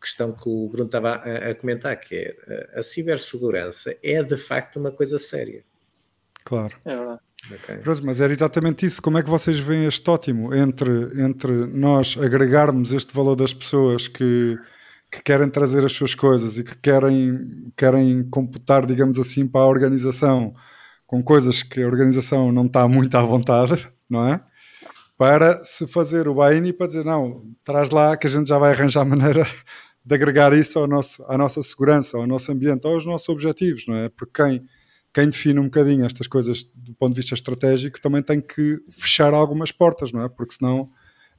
questão que o Bruno estava a, a comentar, que é a cibersegurança é de facto uma coisa séria. Claro. É verdade. Okay. Mas era exatamente isso. Como é que vocês veem este ótimo entre, entre nós agregarmos este valor das pessoas que, que querem trazer as suas coisas e que querem, querem computar, digamos assim, para a organização com coisas que a organização não está muito à vontade, não é? Para se fazer o buy-in e para dizer, não, traz lá que a gente já vai arranjar maneira de agregar isso ao nosso, à nossa segurança, ao nosso ambiente, aos nossos objetivos, não é? Porque quem quem define um bocadinho estas coisas do ponto de vista estratégico também tem que fechar algumas portas, não é? Porque senão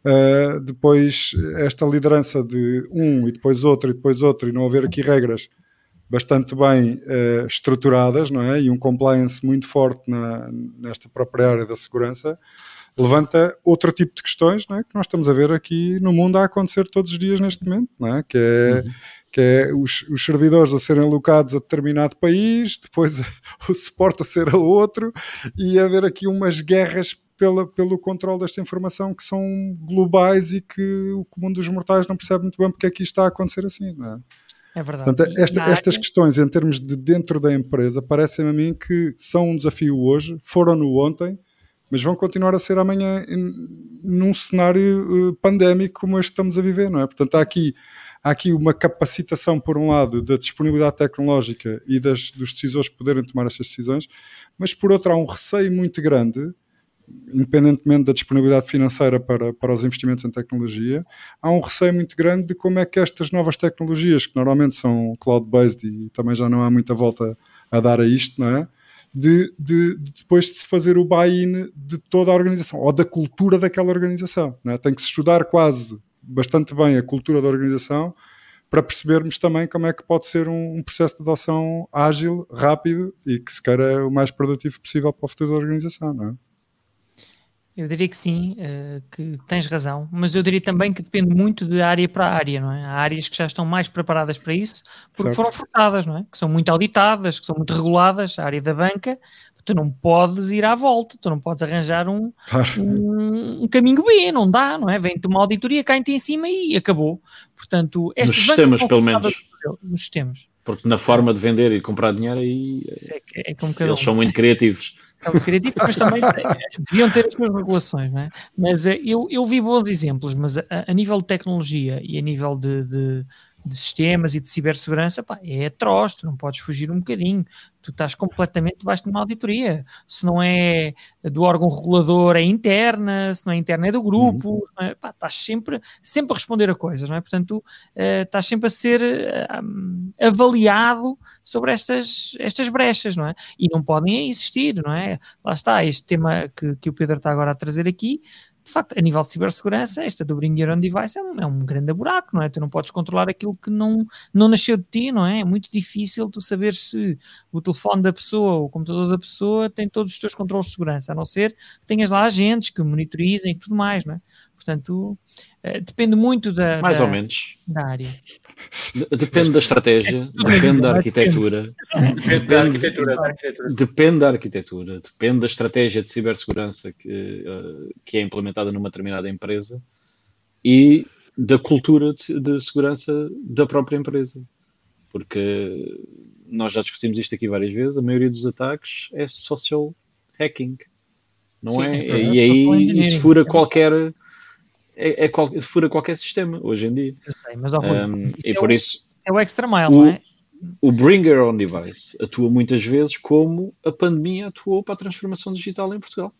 uh, depois esta liderança de um e depois outro e depois outro e não haver aqui regras bastante bem uh, estruturadas, não é? E um compliance muito forte na, nesta própria área da segurança levanta outro tipo de questões, não é? Que nós estamos a ver aqui no mundo a acontecer todos os dias neste momento, não é? Que é uhum que é os, os, servidores a serem alocados a determinado país, depois o suporte a ser a outro, e haver aqui umas guerras pela, pelo controle desta informação que são globais e que o comum dos mortais não percebe muito bem porque é que isto está a acontecer assim, não é? É verdade. Portanto, esta, estas questões em termos de dentro da empresa parecem a mim que são um desafio hoje, foram no ontem, mas vão continuar a ser amanhã num cenário uh, pandémico como este que estamos a viver, não é? Portanto, há aqui há aqui uma capacitação, por um lado, da disponibilidade tecnológica e das, dos decisores poderem tomar estas decisões, mas por outro, há um receio muito grande, independentemente da disponibilidade financeira para, para os investimentos em tecnologia, há um receio muito grande de como é que estas novas tecnologias, que normalmente são cloud-based e também já não há muita volta a dar a isto, não é? De, de, de, depois de se fazer o buy-in de toda a organização ou da cultura daquela organização. É? Tem que se estudar quase bastante bem a cultura da organização para percebermos também como é que pode ser um, um, processo de adoção ágil, rápido e que se queira o mais produtivo possível para o futuro da organização, não é? Eu diria que sim, uh, que tens razão, mas eu diria também que depende muito de área para área, não é? Há áreas que já estão mais preparadas para isso, porque certo. foram forçadas, não é? Que são muito auditadas, que são muito reguladas, a área da banca, tu não podes ir à volta, tu não podes arranjar um, claro. um, um, caminho B, não dá, não é? Vem-te uma auditoria, cai-te em cima e acabou. Portanto, nos sistemas, pelo menos. Nos sistemas. Porque na forma de vender e comprar dinheiro aí é, é, eles são muito criativos. São criativos, mas também deviam ter as suas regulações, não é? Mas uh, eu, eu vi bons exemplos, mas a, a nível de tecnologia e a nível de, de de sistemas e de cibersegurança, pá, é atroz, tu não podes fugir um bocadinho, tu estás completamente debaixo de uma auditoria. Se não é do órgão regulador, é interna, se não é interna, é do grupo, uhum. é? Pá, estás sempre, sempre a responder a coisas, não é? Portanto, tu, uh, estás sempre a ser uh, avaliado sobre estas, estas brechas, não é? E não podem existir, não é? Lá está, este tema que, que o Pedro está agora a trazer aqui, de facto, a nível de cibersegurança, esta do Bring Your Own Device é um, é um grande buraco, não é? Tu não podes controlar aquilo que não, não nasceu de ti, não é? É muito difícil tu saber se o telefone da pessoa o computador da pessoa tem todos os teus controles de segurança, a não ser que tenhas lá agentes que monitorizem e tudo mais, não é? Portanto, eh, depende muito da, Mais da, ou menos. da área. Depende da estratégia, depende da arquitetura. Depende da arquitetura. Depende da arquitetura, depende da estratégia de cibersegurança que, eh, que é implementada numa determinada empresa e da cultura de, de segurança da própria empresa. Porque nós já discutimos isto aqui várias vezes, a maioria dos ataques é social hacking. Não Sim, é? é e aí isso fura qualquer é, é qual, fura qualquer sistema hoje em dia. Eu sei, mas um, e é por o, isso é o extra mile, o, não é? O Bring Your Own Device atua muitas vezes como a pandemia atuou para a transformação digital em Portugal.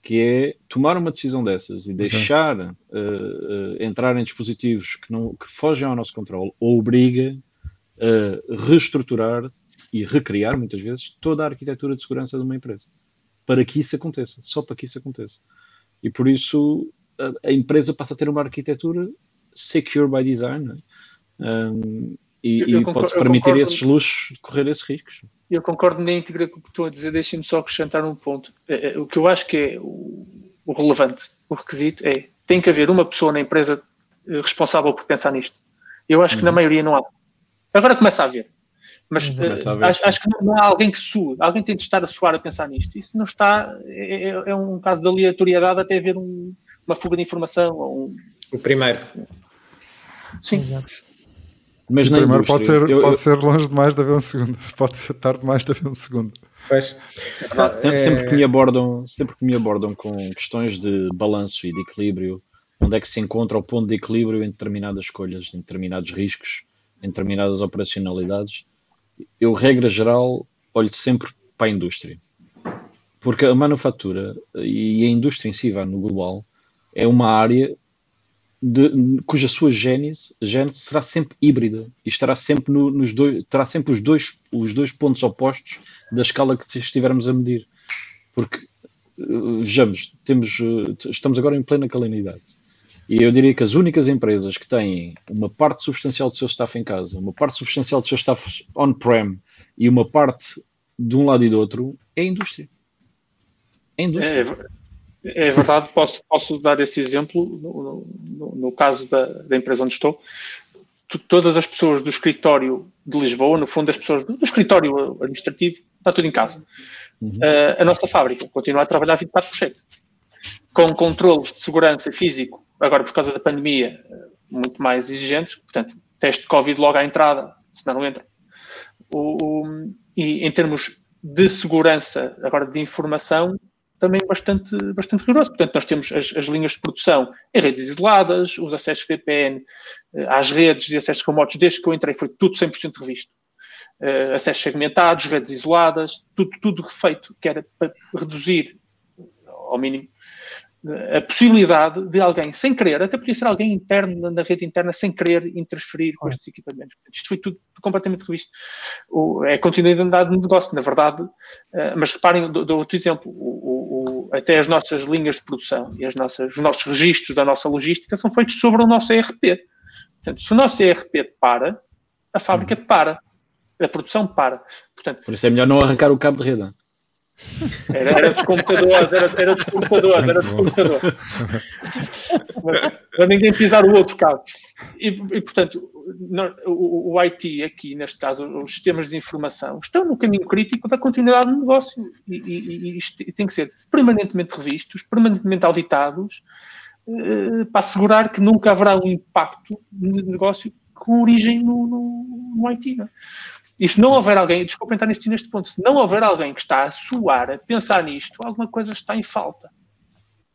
Que é tomar uma decisão dessas e deixar uh, uh, entrar em dispositivos que, não, que fogem ao nosso controle ou obriga a reestruturar e recriar, muitas vezes, toda a arquitetura de segurança de uma empresa. Para que isso aconteça, só para que isso aconteça. E por isso a, empresa passa a ter uma arquitetura secure by design é? um, e, e pode permitir esses luxos de correr esses riscos. Eu concordo na íntegra com o que estou a dizer, deixem-me só acrescentar um ponto. É, é, o que eu acho que é o, o, relevante, o requisito é tem que haver uma pessoa na empresa eh, responsável por pensar nisto. Eu acho que na uhum. maioria não há. Agora começa a haver. Mas uh, acho, acho, que não, há alguém que sua, alguém tem de estar a suar a pensar nisto. Isso não está, é, é um caso de aleatoriedade até haver um, uma fuga de informação. Ou um... O primeiro. Sim. Mas o primeiro pode, ser, eu, pode eu... ser longe demais de haver um segundo, pode ser tarde demais de haver um segundo. Pois. sempre, sempre, que me abordam, sempre que me abordam com questões de balanço e de equilíbrio, onde é que se encontra o ponto de equilíbrio em determinadas escolhas, em determinados riscos, em determinadas operacionalidades, eu, regra geral, olho sempre para a indústria. Porque a manufatura e a indústria em si, vai no global, é uma área de, cuja sua gênese, gênese será sempre híbrida e estará sempre no, nos dois, terá sempre os dois, os dois pontos opostos da escala que estivermos a medir. Porque, eh, vejamos, temos, eh, estamos agora em plena calamidade. E eu diria que as únicas empresas que têm uma parte substancial do seu staff em casa, uma parte substancial do seu staff on-prem e uma parte de um lado e do outro é a indústria. É a indústria. É, é verdade, posso, posso dar esse exemplo no, no, no caso da, da, empresa onde estou. todas as pessoas do escritório de Lisboa, no fundo, as pessoas do, do escritório administrativo, está tudo em casa. Uhum. Uh, a nossa fábrica continua a trabalhar 24 por 7, com controles de segurança físico, agora por causa da pandemia, muito mais exigentes. Portanto, teste de Covid logo à entrada, senão não entra. O, o, e em termos de segurança, agora de informação, também bastante, bastante rigoroso. Portanto, nós temos as, as, linhas de produção em redes isoladas, os acessos VPN eh, às redes e acessos remotos, desde que eu entrei, foi tudo 100% revisto. Uh, acessos segmentados, redes isoladas, tudo, tudo refeito, que era para reduzir ao mínimo a possibilidade de alguém, sem querer, até podia ser alguém interno na rede interna, sem querer interferir com estes equipamentos. Isto foi tudo completamente revisto. O, é continuidade do negócio, na verdade, uh, mas reparem, dou, outro exemplo, o, até as nossas linhas de produção e as nossas, os nossos registros da nossa logística são feitos sobre o nosso ERP. Portanto, se o nosso ERP para, a fábrica uhum. para, a produção para. Portanto, Por isso é melhor não arrancar o cabo de rede. Era, era dos computadores, era, era dos computadores, era dos computadores. Para ninguém pisar o outro cabo. E, e portanto, o, o, IT aqui, neste caso, os sistemas de informação, estão no caminho crítico da continuidade do negócio e, e, e tem que ser permanentemente revistos, permanentemente auditados, eh, para assegurar que nunca haverá um impacto no negócio com origem no, no, no IT. Não é? E se não houver alguém, desculpem estar neste, neste ponto, se não houver alguém que está a suar, a pensar nisto, alguma coisa está em falta.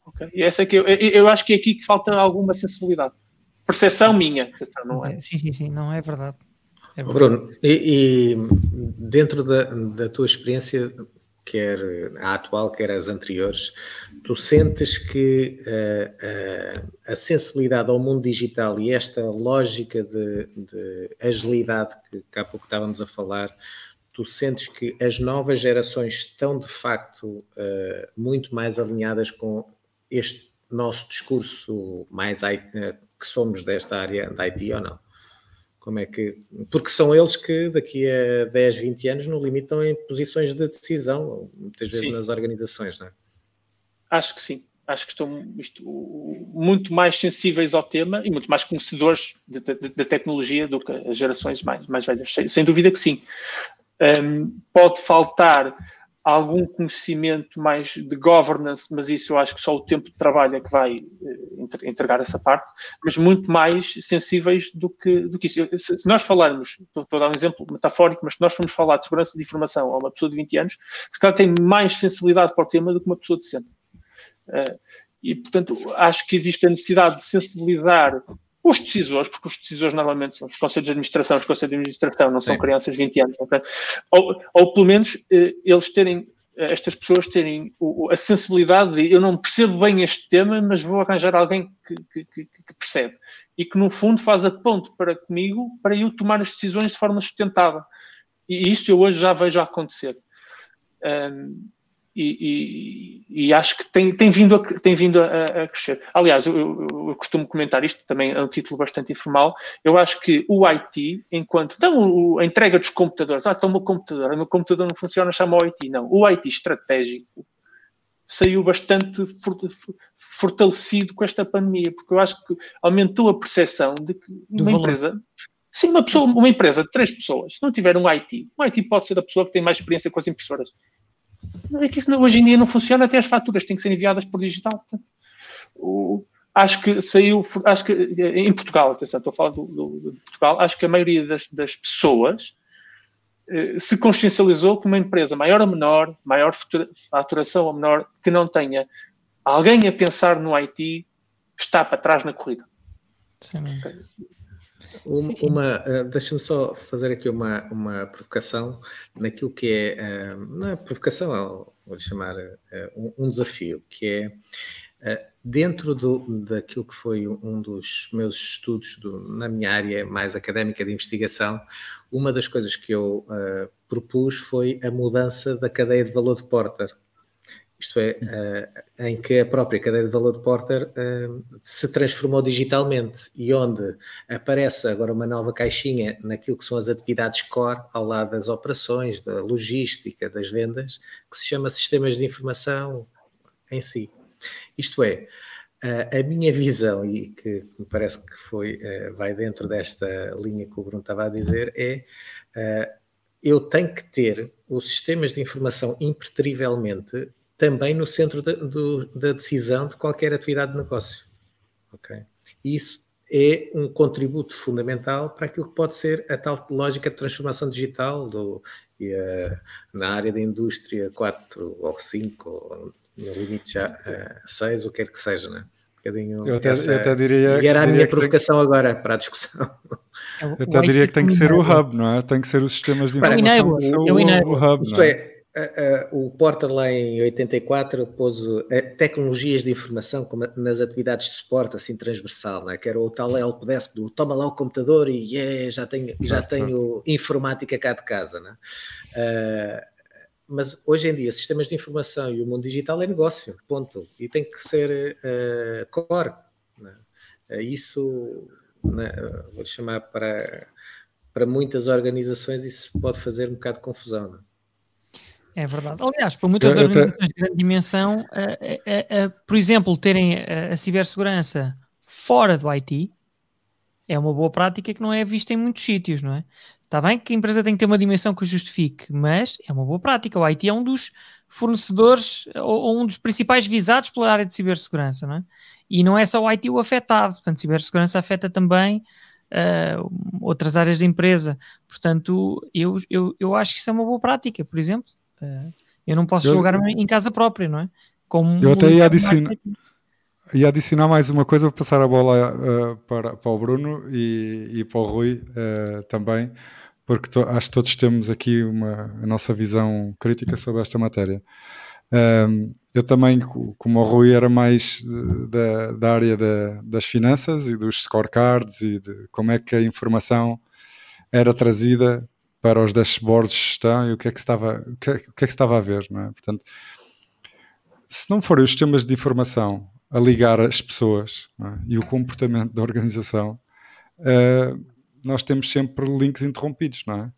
Okay? E essa é que eu, eu acho que é aqui que falta alguma sensibilidade. Percepção minha. não é. Sim, sim, sim, não é verdade. É verdade. Bruno, e, e dentro da, da tua experiência, quer a atual, quer as anteriores, tu sentes que uh, uh, a sensibilidade ao mundo digital e esta lógica de, de, agilidade que, que há pouco estávamos a falar, tu sentes que as novas gerações estão de facto uh, muito mais alinhadas com este nosso discurso mais que somos desta área da IT ou não? Como é que. Porque são eles que daqui a 10, 20 anos, no limite, estão em posições de decisão, muitas vezes sim. nas organizações, não é? Acho que sim. Acho que estão isto, muito mais sensíveis ao tema e muito mais conhecedores da tecnologia do que as gerações mais, mais velhas. Sem, sem dúvida que sim. Um, pode faltar algum conhecimento mais de governance, mas isso eu acho que só o tempo de trabalho é que vai eh, entregar essa parte, mas muito mais sensíveis do que, do que isso. Se, nós falarmos, estou, a dar um exemplo metafórico, mas se nós formos falar de segurança de informação a uma pessoa de 20 anos, se calhar tem mais sensibilidade para o tema do que uma pessoa de 60. Uh, e, portanto, acho que existe a necessidade de sensibilizar os decisores, porque os decisores normalmente são os conselhos de administração, os conselhos de administração não Sim. são crianças de 20 anos, okay? ou, ou pelo menos eh, eles terem, eh, estas pessoas terem a sensibilidade de eu não percebo bem este tema, mas vou arranjar alguém que, que, que, percebe e que no fundo faz a ponte para comigo para eu tomar as decisões de forma sustentável. E isso eu hoje já vejo acontecer. Um, e, e, e, acho que tem, tem vindo, a, tem vindo a, a crescer. Aliás, eu, eu, eu, costumo comentar isto, também é um título bastante informal. Eu acho que o IT, enquanto. Então, a entrega dos computadores. Ah, então o meu computador, o meu computador não funciona, chama o IT. Não. O IT estratégico saiu bastante fortalecido com esta pandemia, porque eu acho que aumentou a percepção de que uma empresa. Sim, uma, pessoa, uma empresa de três pessoas, se não tiver um IT, um IT pode ser a pessoa que tem mais experiência com as impressoras é que isso hoje em dia não funciona, até as faturas têm que ser enviadas por digital. O, acho que saiu, acho que em Portugal, atenção, estou a falar do, do, de Portugal, acho que a maioria das, das pessoas eh, se consciencializou que uma empresa maior ou menor, maior faturação ou menor, que não tenha alguém a pensar no IT, está para trás na corrida. Sim. Uma, sim, sim. uma uh, deixa-me só fazer aqui uma, uma provocação naquilo que é, uh, não é provocação, é, vou chamar uh, um, um, desafio, que é dentro do, daquilo que foi um dos meus estudos do, na minha área mais académica de investigação, uma das coisas que eu propus foi a mudança da cadeia de valor de Porter isto é, uh, em que a própria cadeia de valor de Porter uh, se transformou digitalmente e onde aparece agora uma nova caixinha naquilo que são as atividades core ao lado das operações, da logística, das vendas, que se chama sistemas de informação em si. Isto é, uh, a minha visão, e que me parece que foi, vai dentro desta linha que o Bruno estava a dizer, é eu tenho que ter os sistemas de informação impreterivelmente também no centro da, do, da decisão de qualquer atividade de negócio. Okay? E isso é um contributo fundamental para aquilo que pode ser a tal lógica de transformação digital do, e, uh, na área da indústria 4 ou 5, ou no limite já uh, 6, o que quer que seja, né? Um eu, até, essa, eu até diria. E era a minha provocação tem... agora para a discussão. Eu até diria que tem que ser o hub, não é? Tem que ser os sistemas de informação. É o, o, o hub. Isto é, é uh, o Porter lá em 84 pôs uh, tecnologias de informação como nas atividades de suporte assim transversal, né? que era o tal helpdesk do toma lá o computador e yeah, já tenho, já tenho informática cá de casa. Né? mas hoje em dia, sistemas de informação e o mundo digital é negócio, ponto. E tem que ser core. Né? isso, né? vou chamar para, para muitas organizações, isso pode fazer um bocado de confusão. É verdade. Aliás, para muitas eu, organizações até... de grande dimensão, por exemplo, terem a, a cibersegurança fora do IT é uma boa prática que não é vista em muitos sítios, não é? Está bem que a empresa tem que ter uma dimensão que o justifique, mas é uma boa prática. O IT é um dos fornecedores ou, ou um dos principais visados pela área de cibersegurança, não é? E não é só o IT o afetado, portanto, cibersegurança afeta também uh, outras áreas da empresa. Portanto, eu, eu, eu acho que isso é uma boa prática, por exemplo. Uh, eu não posso eu, jogar em casa própria, não é? Como eu até ia adicionar, ia adicionar mais uma coisa, passar a bola uh, para, para o Bruno e, e para o Rui também porque to, acho que todos temos aqui uma, a nossa visão crítica sobre esta matéria. Um, eu também, como o Rui, era mais da, da área da, das finanças e dos scorecards e de como é que a informação era trazida para os dashboards de gestão e o que é que estava, o que é, o que, é que estava a ver, não é? Portanto, se não forem os sistemas de informação a ligar as pessoas é? e o comportamento da organização, uh, nós temos sempre links interrompidos, não é?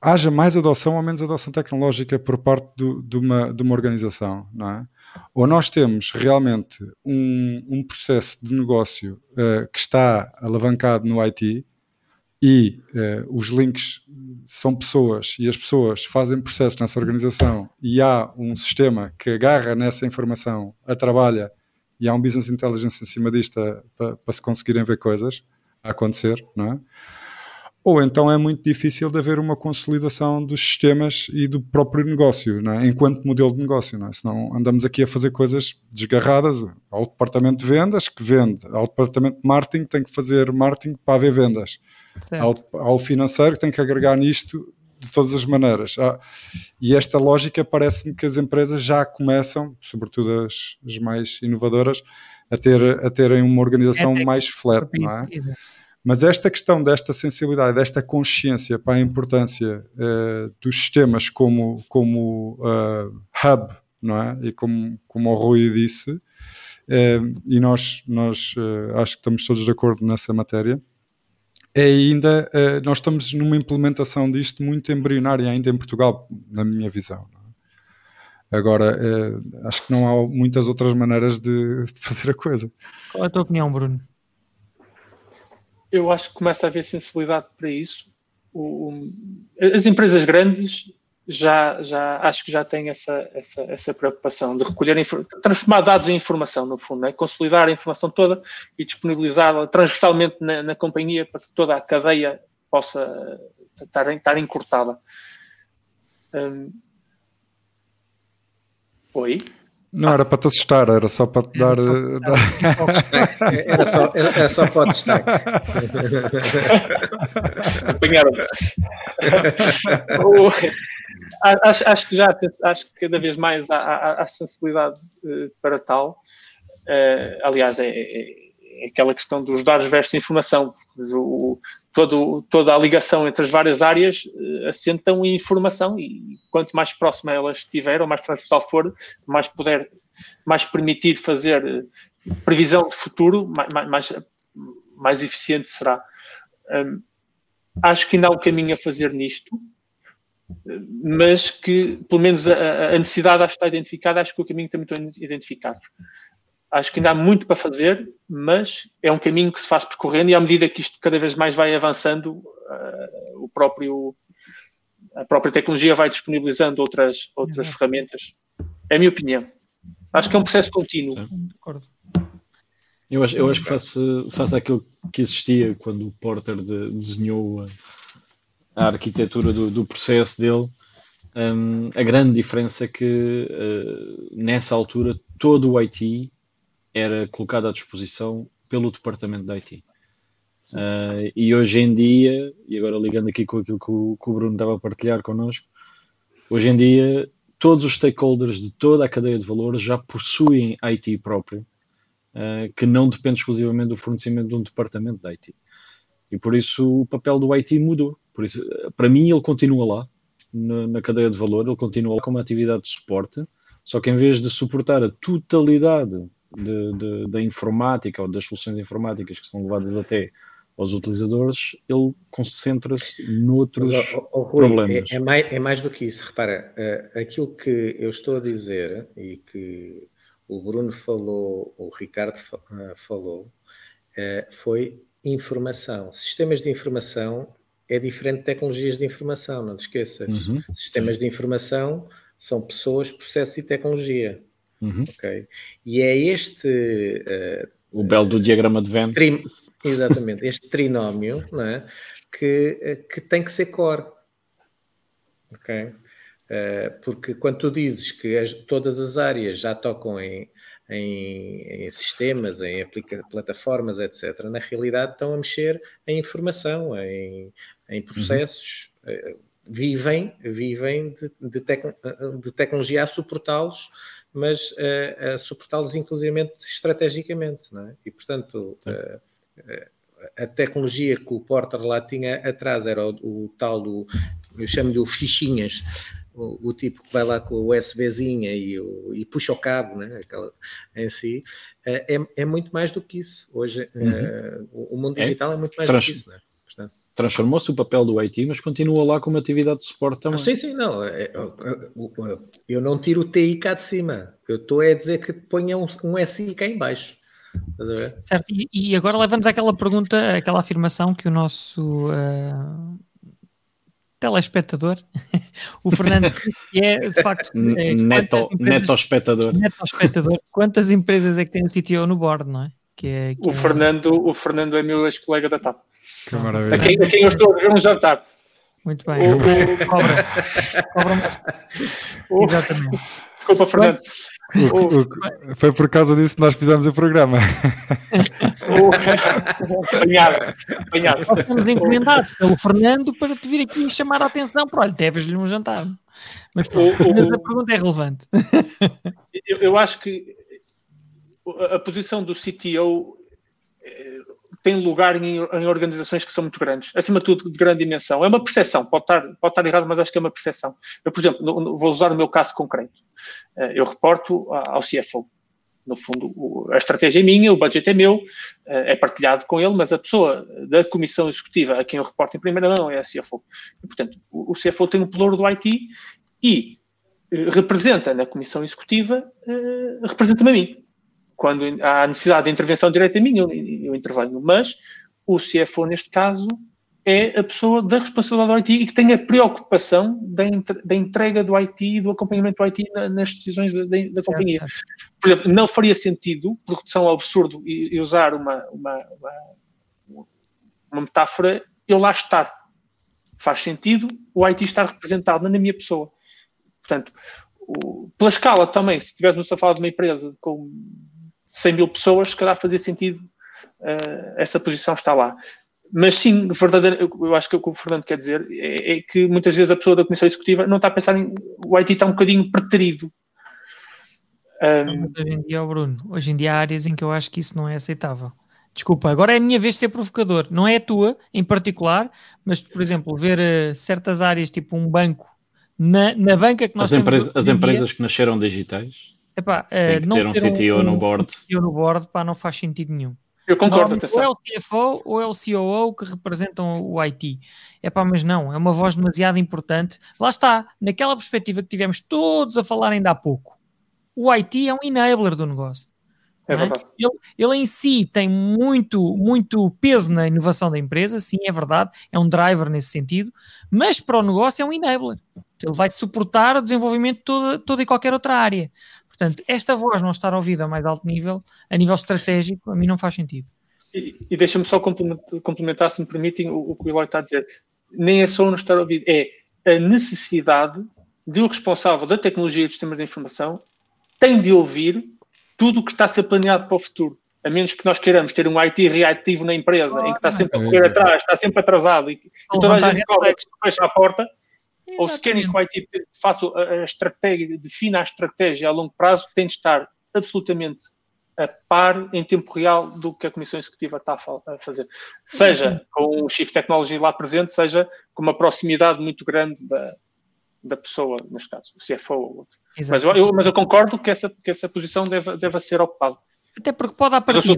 Haja mais adoção ou menos adoção tecnológica por parte do, de, uma, de uma organização, não é? Ou nós temos realmente um, um processo de negócio uh, que está alavancado no IT e uh, os links são pessoas e as pessoas fazem processos nessa organização e há um sistema que agarra nessa informação, a trabalha e há um business intelligence em cima disto para, para se conseguirem ver coisas, a acontecer, não é? Ou então é muito difícil de haver uma consolidação dos sistemas e do próprio negócio, é? enquanto modelo de negócio. Não é? Senão andamos aqui a fazer coisas desgarradas. Ao departamento de vendas, que vende. Ao departamento de marketing, tem que fazer marketing para haver vendas. Ao, ao, financeiro, tem que agregar nisto de todas as maneiras. Ah, e esta lógica parece-me que as empresas já começam, sobretudo as, as mais inovadoras, a, ter, a terem uma organização é mais flat, não é? Mas esta questão desta sensibilidade, desta consciência para a importância uh, dos sistemas como, como uh, hub, não é? E como, como o Rui disse, uh, e nós, nós acho que estamos todos de acordo nessa matéria, é ainda, nós estamos numa implementação disto muito embrionária ainda em Portugal, na minha visão. Agora, eh, acho que não há muitas outras maneiras de, de, fazer a coisa. Qual é a tua opinião, Bruno? Eu acho que começa a haver sensibilidade para isso. O, o, as empresas grandes já, já acho que já têm essa, essa, essa preocupação de recolher, transformar dados em informação, no fundo, né? consolidar a informação toda e disponibilizá-la transversalmente na, na, companhia para que toda a cadeia possa estar, estar encurtada. Um, Oi? Não era para te assustar, era só para te dar. Era só, era, era só para o destaque. Apanharam. acho, acho que já acho que cada vez mais há, há, há sensibilidade uh, para tal. Uh, aliás, é, é, aquela questão dos dados versus informação. O, todo, toda a ligação entre as várias áreas uh, assentam em informação e quanto mais próxima elas estiver, ou mais transversal for, mais puder, mais permitir fazer uh, previsão de futuro, mais, mais, mais eficiente será. Um, acho que ainda há um caminho a fazer nisto, mas que, pelo menos, a, a necessidade está identificada, acho que o caminho também está identificado. Acho que ainda há muito para fazer, mas é um caminho que se faz percorrendo e à medida que isto cada vez mais vai avançando, uh, o próprio, a própria tecnologia vai disponibilizando outras, outras ferramentas. É a minha opinião. Acho que é um processo contínuo. Eu acho, eu acho que faço, faço aquilo que existia quando o Porter de, desenhou a, a arquitetura do, do, processo dele. Um, a grande diferença é que uh, nessa altura todo o IT era colocado à disposição pelo departamento da IT. Uh, e hoje em dia, e agora ligando aqui com aquilo que o, que o, Bruno estava a partilhar connosco, hoje em dia todos os stakeholders de toda a cadeia de valor já possuem IT próprio, uh, que não depende exclusivamente do fornecimento de um departamento da IT. E por isso o papel do IT mudou. Por isso, para mim, ele continua lá, na, na cadeia de valor, ele continua lá como atividade de suporte, só que em vez de suportar a totalidade de, de, da informática ou das soluções informáticas que são levadas até aos utilizadores, ele concentra-se noutros Mas, oh, oh, Rui, problemas. É, é, mais, é mais do que isso. Repara, uh, aquilo que eu estou a dizer e que o Bruno falou, o Ricardo uh, falou, uh, foi informação. Sistemas de informação é diferente de tecnologias de informação, não te esqueças. Uhum. Sistemas de informação são pessoas, processos e tecnologia. Uhum. Okay? E é este. o belo do diagrama de Venn. Trim, Exatamente, este trinómio não é? que, que tem que ser core. Ok? Uh, porque quando tu dizes que as, todas as áreas já tocam em, em, em sistemas, em aplica, plataformas, etc., na realidade estão a mexer em informação, em, em processos. Uhum. Uh, vivem vivem de, de, tec, de tecnologia a suportá-los, mas uh, a suportá-los inclusivamente estrategicamente. É? E, portanto, a tecnologia que o Porter lá tinha atrás era o, o tal do, eu chamo-lhe o fichinhas, o, o, tipo que vai lá com o USBzinha e, o, e puxa o cabo, né? Aquela, em si, é, é muito mais do que isso. Hoje uhum. uh, o mundo é digital é, é muito mais Trans do que isso, né? Transformou-se o papel do IT, mas continua lá com uma atividade de suporte também. sim, sim, não. É, eu não tiro o TI cá de cima. Eu estou a dizer que ponha um, um SI cá em baixo. Certo, e, e agora leva-nos àquela pergunta, àquela afirmação que o nosso uh, telespectador, o Fernando disse que é de facto é, neto, neto espectador. Neto espectador. Quantas empresas é que tem o CTO no board, não é? Que é que o, é... Fernando, o Fernando é meu ex-colega da TAP. Que maravilha. A quem, a quem eu estou a ver um jantar. Muito bem. O, o, cobra. cobra Exatamente. Desculpa, Fernando. O, o, foi por causa disso que nós fizemos o programa. apanhado, apanhado. Nós fomos encomendados pelo Fernando para te vir aqui chamar a atenção. Para, olha, deves-lhe um jantar. Mas, pô, a pergunta é relevante. Eu, eu acho que a posição do CTO tem lugar em, em, organizações que são muito grandes, acima de tudo de grande dimensão. É uma percepção, pode estar, pode estar errado, mas acho que é uma percepção. Eu, por exemplo, no, vou usar o meu caso concreto. Eh, eu reporto ao CFO. No fundo, a estratégia é minha, o budget é meu, eh, é partilhado com ele, mas a pessoa da comissão executiva a quem eu reporto em primeira mão é a CFO. E, portanto, o CFO tem o pelouro do IT e eh, representa na comissão executiva, representa-me a mim quando há necessidade de intervenção direta minha, eu, eu intervenho. Mas o CFO, neste caso, é a pessoa da responsabilidade do IT e que tem a preocupação da, da entrega do IT e do acompanhamento do IT na, nas decisões da, da companhia. Por exemplo, não faria sentido, por redução ao absurdo, e, e usar uma, uma, uma, uma, metáfora, eu lá estar. Faz sentido o IT estar representado na minha pessoa. Portanto, o, pela escala também, se estivéssemos a falar de uma empresa com 100 mil pessoas, se calhar fazia sentido uh, essa posição estar lá. Mas sim, verdadeiro, eu acho que o que o Fernando quer dizer é, é, que muitas vezes a pessoa da Comissão Executiva não está a pensar em. O IT está um bocadinho preterido. Um, hoje em dia, Bruno, hoje em dia há áreas em que eu acho que isso não é aceitável. Desculpa, agora é a minha vez de ser provocador. Não é a tua, em particular, mas, por exemplo, ver uh, certas áreas, tipo um banco, na, na banca que nós as temos. as empresas dia, que nasceram digitais Epá, Tem que não ter um CTO um, no board. Um CTO no board pá, não faz sentido nenhum. Eu concordo, Ou é o CFO ou é o COO que representam o IT. É pá, mas não, é uma voz demasiado importante. Lá está, naquela perspectiva que tivemos todos a falar ainda há pouco. O IT é um enabler do negócio. É, é verdade. Ele, ele, em si tem muito, muito peso na inovação da empresa, sim, é verdade, é um driver nesse sentido, mas para o negócio é um enabler. Ele vai suportar o desenvolvimento de toda, toda e qualquer outra área. Portanto, esta voz não estar ouvida a mais alto nível, a nível estratégico, a mim não faz sentido. E, e deixa-me só complementar, se me permitem, o, o que o Eloy está a dizer. Nem é só não estar ouvido, é a necessidade de o responsável da tecnologia e dos sistemas de informação tem de ouvir tudo o que está a ser planeado para o futuro. A menos que nós queiramos ter um IT reativo na empresa, em que está sempre a correr atrás, está sempre atrasado e, e toda a gente cobra que fecha a porta, Exatamente. Ou se querem que o IT faça a estratégia, defina a estratégia a longo prazo, tem de estar absolutamente a par em tempo real do que a Comissão Executiva está a fazer. Seja com o Chief Technology lá presente, seja com uma proximidade muito grande da, da pessoa, neste caso, o CFO ou outro. Mas eu, mas eu, concordo que essa, que essa posição deve, deve ser ocupada. Até porque pode à partida.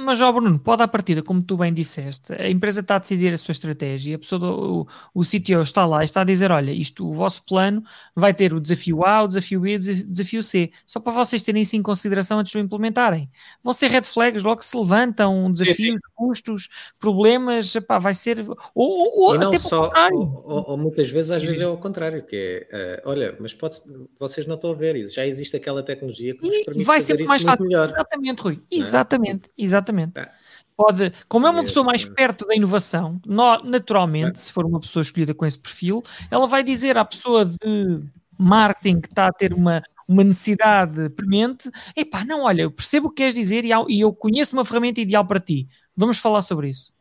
Mas, ó Bruno, pode à partida, como tu bem disseste, a empresa está a decidir a sua estratégia, a pessoa do, o, o CTO está lá e está a dizer: olha, isto, o vosso plano vai ter o desafio A, o desafio B, o desafio C, só para vocês terem isso em consideração antes de o implementarem. Vão ser red flags, logo se levantam desafios, custos, problemas, epá, vai ser. Ou, ou, e não só, ou, ou, muitas vezes, às vezes é ao contrário, que é, uh, olha, mas pode, vocês não estão a ver isso, já existe aquela tecnologia que vos permite vai fazer ser mais fácil. Melhor. Exatamente, Rui. É? Exatamente, exatamente. É. Pode, como é uma pessoa mais perto da inovação, naturalmente, é. se for uma pessoa escolhida com esse perfil, ela vai dizer à pessoa de marketing que está a ter uma, uma necessidade premente, epá, não, olha, eu percebo o que queres dizer e, e eu conheço uma ferramenta ideal para ti. Vamos falar sobre isso.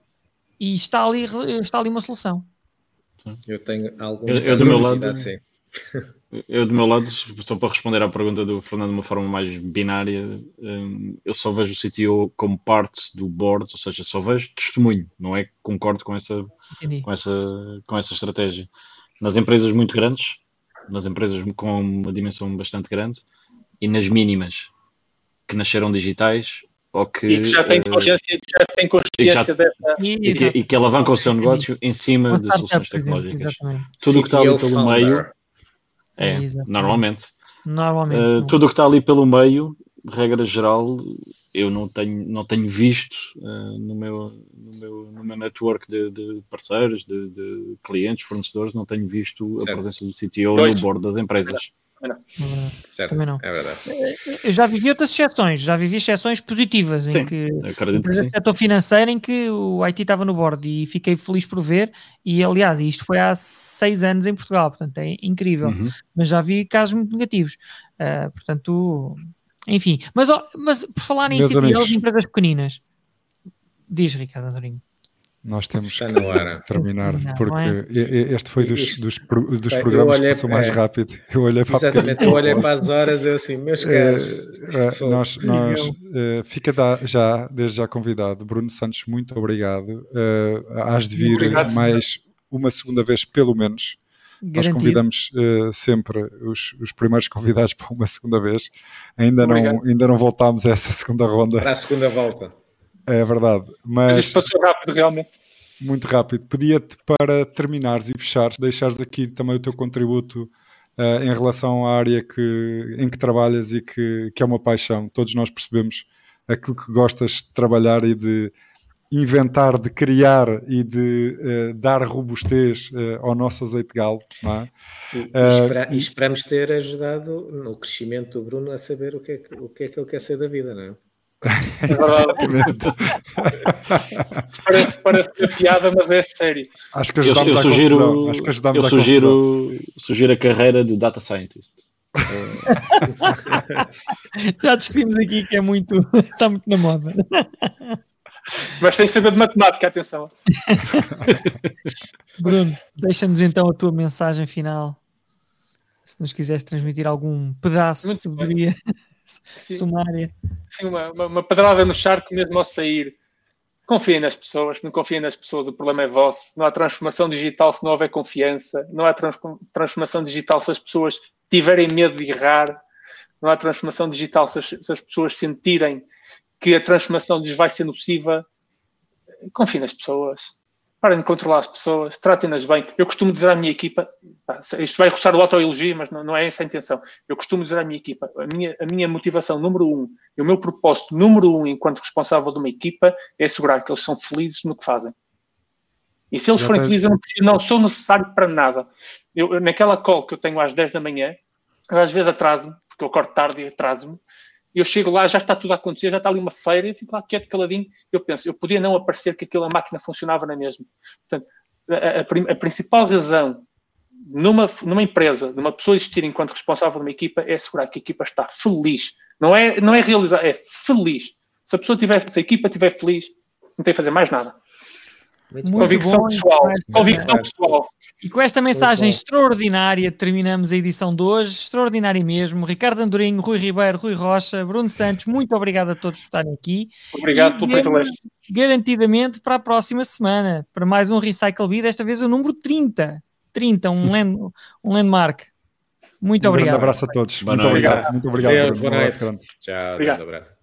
E está ali, está ali uma solução. Eu tenho alguns. Eu, eu do meu lado, sim. Eu, do meu lado, só para responder à pergunta do Fernando de uma forma mais binária, hum, eu só vejo o CTO como parte do board, ou seja, só vejo testemunho, não é que concordo com essa, com, essa, com essa estratégia. Nas empresas muito grandes, nas empresas com uma dimensão bastante grande, e nas mínimas, que nasceram digitais, ou que, e que já têm consciência, já tem consciência já, dessa. E, que, e que alavancam o seu negócio em cima de soluções tecnológicas. Tudo o que está ali pelo meio é, Exatamente. normalmente. Normalmente. Uh, tudo o que está ali pelo meio, regra geral, eu não tenho, não tenho visto uh, no, meu, no, meu, no meu network de, de parceiros, de, de, clientes, fornecedores, não tenho visto certo. a presença do CTO no board das empresas. Não. Certo. Também não. É verdade. Eu já vivi outras exceções, já vivi exceções positivas sim, em que o setor financeiro em que o IT estava no board e fiquei feliz por ver. E aliás, isto foi há seis anos em Portugal, portanto é incrível. Uhum. Mas já vi casos muito negativos. Uh, portanto, enfim, mas, mas por falar em CTOs de empresas pequeninas, diz Ricardo Andorinho. Nós temos que terminar, porque é? este foi dos, dos, dos programas que passou mais é, rápido. Eu olhei para Exatamente, eu olhei para as horas eu assim, meus é, caros. É, nós, nós é, fica da, já, desde já convidado. Bruno Santos, muito obrigado. Uh, hás de vir obrigado, mais uma segunda vez, pelo menos. Garantido. Nós convidamos uh, sempre os, os, primeiros convidados para uma segunda vez. Ainda não, ainda não voltámos a essa segunda ronda. Para a segunda volta. É verdade. Mas, mas isto passou rápido, realmente. Muito rápido. Pedia-te para terminares e fechares, deixares aqui também o teu contributo uh, em relação à área que, em que trabalhas e que, que é uma paixão. Todos nós percebemos aquilo que gostas de trabalhar e de inventar, de criar e de uh, dar robustez uh, ao nosso azeite galo. É? E, e, espera, e, esperamos ter ajudado no crescimento do Bruno a saber o que é que, o que, é que ele quer ser da vida, não é? Exatamente. parece, parece uma piada, mas é sério. Acho que ajudamos eu, eu sugiro, Acho que ajudamos eu sugiro, sugiro a carreira de Data Scientist. Já discutimos aqui que é muito. está muito na moda. Mas tem que saber de matemática, atenção. Bruno, deixa-nos então a tua mensagem final. Se nos quiseres transmitir algum pedaço muito de sabedoria sumária. Sim, uma, uma, uma, pedrada no charco mesmo ao sair. Confiem nas pessoas, não confiem nas pessoas, o problema é vosso. Não há transformação digital se não houver confiança, não há trans, transformação digital se as pessoas tiverem medo de errar, não há transformação digital se as, se as pessoas sentirem que a transformação lhes vai ser nociva. Confiem nas pessoas parem de controlar as pessoas, tratem-nas bem. Eu costumo dizer à minha equipa, pá, isto vai roçar o autoelogio, mas não, não, é essa a intenção. Eu costumo dizer à minha equipa, a minha, a minha motivação número um e o meu propósito número um enquanto responsável de uma equipa é assegurar que eles são felizes no que fazem. E se eles forem felizes, eu não, eu não, sou necessário para nada. Eu, naquela call que eu tenho às 10 da manhã, às vezes atraso-me, porque eu corto tarde e atraso-me, eu chego lá, já está tudo a acontecer, já está ali uma feira, eu fico lá quieto, caladinho, eu penso, eu podia não aparecer que aquela máquina funcionava na mesma. Portanto, a, a, a, principal razão numa, numa empresa, de uma pessoa existir enquanto responsável de uma equipa, é assegurar que a equipa está feliz. Não é, não é realizar, é feliz. Se a pessoa tiver, se a equipa estiver feliz, não tem que fazer mais nada. Muito convicção bom, pessoal. Convicção pessoal. E com esta mensagem extraordinária terminamos a edição de hoje, extraordinária mesmo. Ricardo Andorinho, Rui Ribeiro, Rui Rocha, Bruno Santos, muito obrigado a todos por estarem aqui. Obrigado pelo privilégio. Garantidamente para a próxima semana, para mais um Recycle B, desta vez o número 30. 30, um, land, um landmark. Muito um obrigado. Um abraço a todos. Boa muito noite. obrigado. Muito obrigado. Deus, boa noite. Tchau, obrigado. abraço.